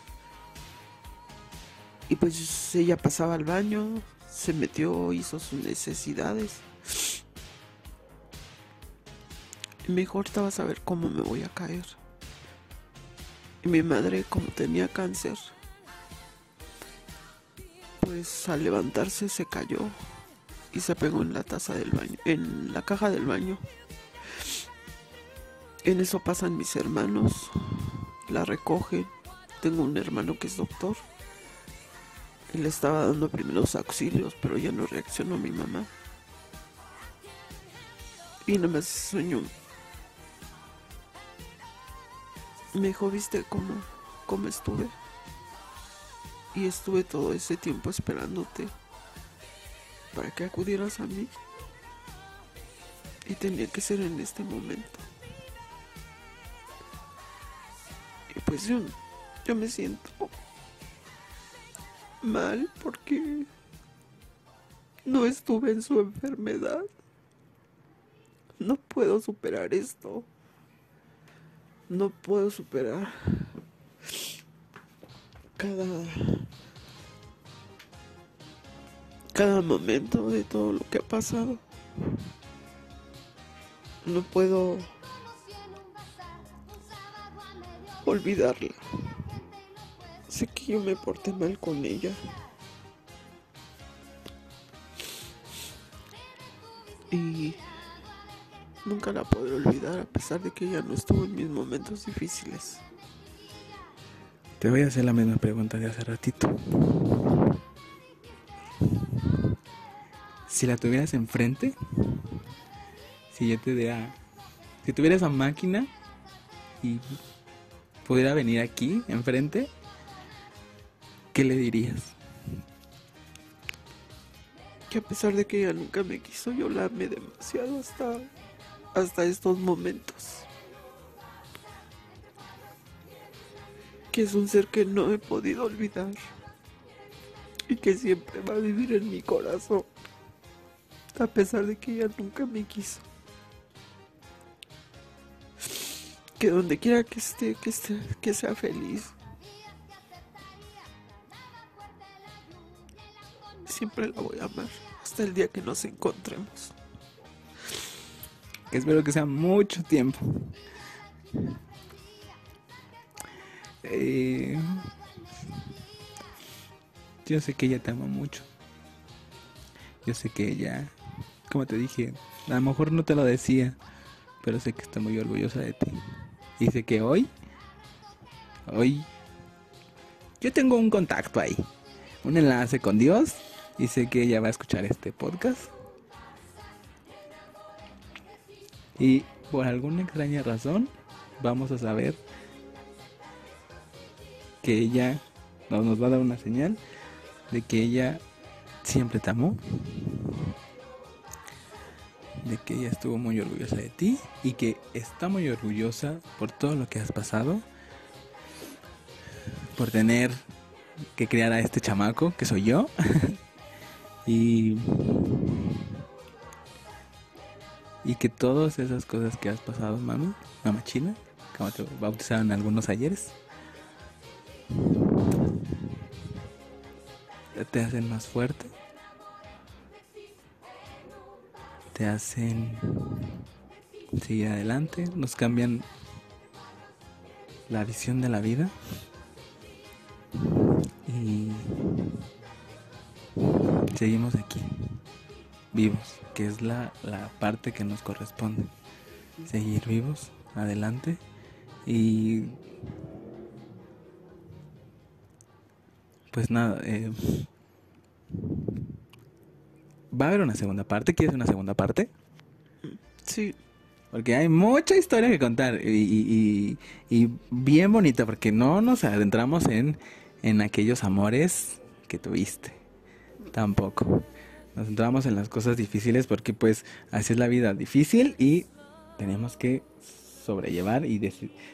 Y pues ella pasaba al baño, se metió, hizo sus necesidades. Y mejor estaba a saber cómo me voy a caer. Y mi madre, como tenía cáncer, pues al levantarse se cayó y se pegó en la taza del baño, en la caja del baño. En eso pasan mis hermanos, la recogen. Tengo un hermano que es doctor. Le estaba dando primeros auxilios, pero ya no reaccionó mi mamá. Y nada más sueño. Me dijo, ¿viste cómo, cómo estuve? Y estuve todo ese tiempo esperándote para que acudieras a mí. Y tenía que ser en este momento. Y pues yo, yo me siento mal porque no estuve en su enfermedad. No puedo superar esto. No puedo superar cada cada momento de todo lo que ha pasado. No puedo olvidarla. Sé que yo me porté mal con ella. Y nunca la podré olvidar a pesar de que ella no estuvo en mis momentos difíciles. Te voy a hacer la misma pregunta de hace ratito. Si la tuvieras enfrente, si yo te diera, si tuviera esa máquina y pudiera venir aquí enfrente, ¿qué le dirías? Que a pesar de que ella nunca me quiso, yo la amé demasiado hasta, hasta estos momentos. que es un ser que no he podido olvidar y que siempre va a vivir en mi corazón, a pesar de que ella nunca me quiso. Que donde quiera que esté, que esté, que sea feliz. Siempre la voy a amar hasta el día que nos encontremos. espero que sea mucho tiempo. Eh, yo sé que ella te ama mucho. Yo sé que ella, como te dije, a lo mejor no te lo decía, pero sé que está muy orgullosa de ti. Y sé que hoy, hoy, yo tengo un contacto ahí, un enlace con Dios, y sé que ella va a escuchar este podcast. Y por alguna extraña razón, vamos a saber que ella nos, nos va a dar una señal de que ella siempre te amó, de que ella estuvo muy orgullosa de ti y que está muy orgullosa por todo lo que has pasado, por tener que criar a este chamaco que soy yo. Y y que todas esas cosas que has pasado, mami, mamá china, como te bautizaron algunos ayeres, te hacen más fuerte, te hacen seguir adelante, nos cambian la visión de la vida. Y seguimos aquí, vivos, que es la, la parte que nos corresponde, seguir vivos, adelante. Y pues nada, eh, va a haber una segunda parte. ¿Quieres una segunda parte? Sí, Porque hay mucha historia que contar y, y- y- y bien bonita porque no nos adentramos en, en aquellos amores que tuviste. Tampoco. Nos centramos en las cosas difíciles porque pues así es la vida difícil y tenemos que sobrellevar y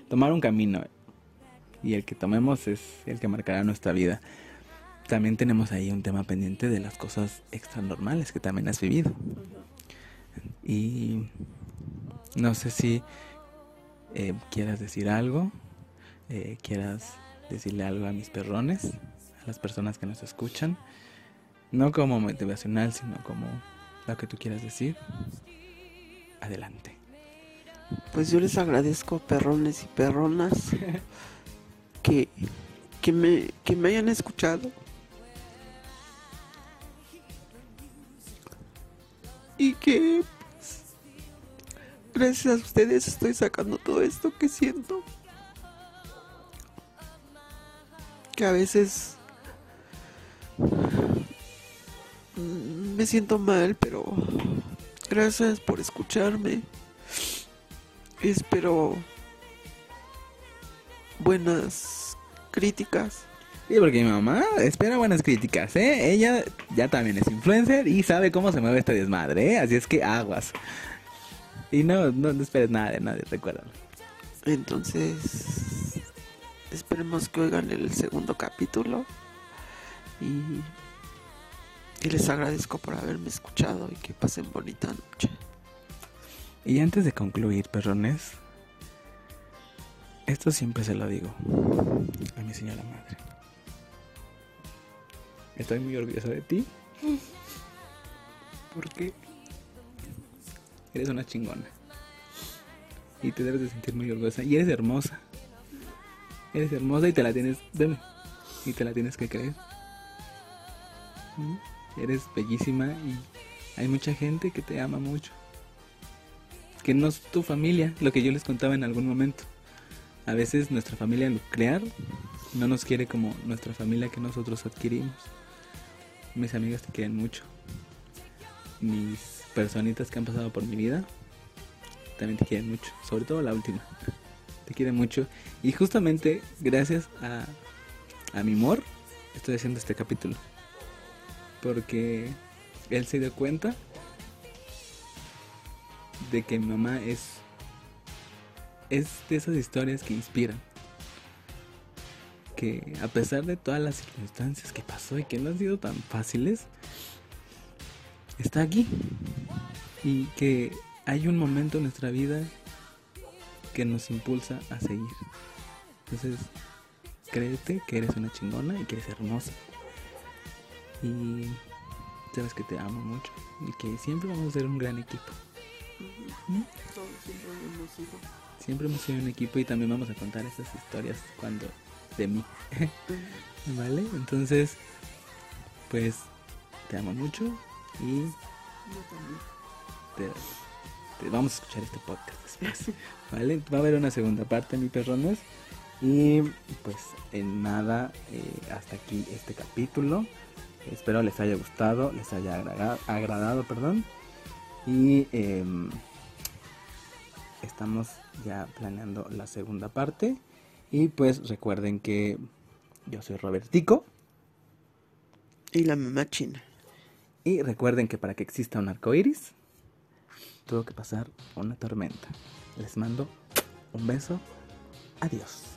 tomar un camino. Y el que tomemos es el que marcará nuestra vida. También tenemos ahí un tema pendiente de las cosas extranormales que también has vivido. Y no sé si eh, quieras decir algo, eh, quieras decirle algo a mis perrones, a las personas que nos escuchan. No como motivacional, sino como lo que tú quieras decir. Adelante. pues yo les agradezco perrones y perronas que, que, me, que me hayan escuchado. Y que pues, gracias a ustedes estoy sacando todo esto que siento. Que a veces mm, me siento mal, pero gracias por escucharme. Espero buenas críticas. Sí, porque mi mamá espera buenas críticas, ¿eh? Ella ya también es influencer y sabe cómo se mueve este desmadre, ¿eh? Así es que aguas. Y no, no, no esperes nada de nadie, recuérdalo. Entonces, esperemos que oigan el segundo capítulo. Y, y les agradezco por haberme escuchado y que pasen bonita noche. Y antes de concluir, perrones, esto siempre se lo digo a mi señora madre. Estoy muy orgulloso de ti. Porque eres una chingona. Y te debes de sentir muy orgullosa. Y eres hermosa. Eres hermosa y te la tienes... Veme. Y te la tienes que creer. ¿Mm? Eres bellísima y hay mucha gente que te ama mucho que no es tu familia, lo que yo les contaba en algún momento. A veces nuestra familia nuclear no nos quiere como nuestra familia que nosotros adquirimos. Mis amigas te quieren mucho. Mis personitas que han pasado por mi vida también te quieren mucho, sobre todo la última. Te quieren mucho y justamente gracias a a mi amor estoy haciendo este capítulo. Porque él se dio cuenta de que mi mamá es es de esas historias que inspiran que a pesar de todas las circunstancias que pasó y que no han sido tan fáciles está aquí. Y que hay un momento en nuestra vida que nos impulsa a seguir. Entonces créete que eres una chingona y que eres hermosa. Y sabes que te amo mucho y que siempre vamos a ser un gran equipo. Siempre hemos sido un equipo y también vamos a contar esas historias cuando de mí. ¿Vale? Entonces, pues te amo mucho Y Yo también. te, te vamos a escuchar este podcast después. ¿Vale? Va a haber una segunda parte, mi perrones. Y pues en nada, eh, hasta aquí este capítulo. Espero les haya gustado, les haya agradado, perdón. Y em, estamos ya planeando la segunda parte. Y pues recuerden que yo soy Robertico. Y la mamá china. Y recuerden que para que exista un arco iris, tuvo que pasar una tormenta. Les mando un beso. Adiós.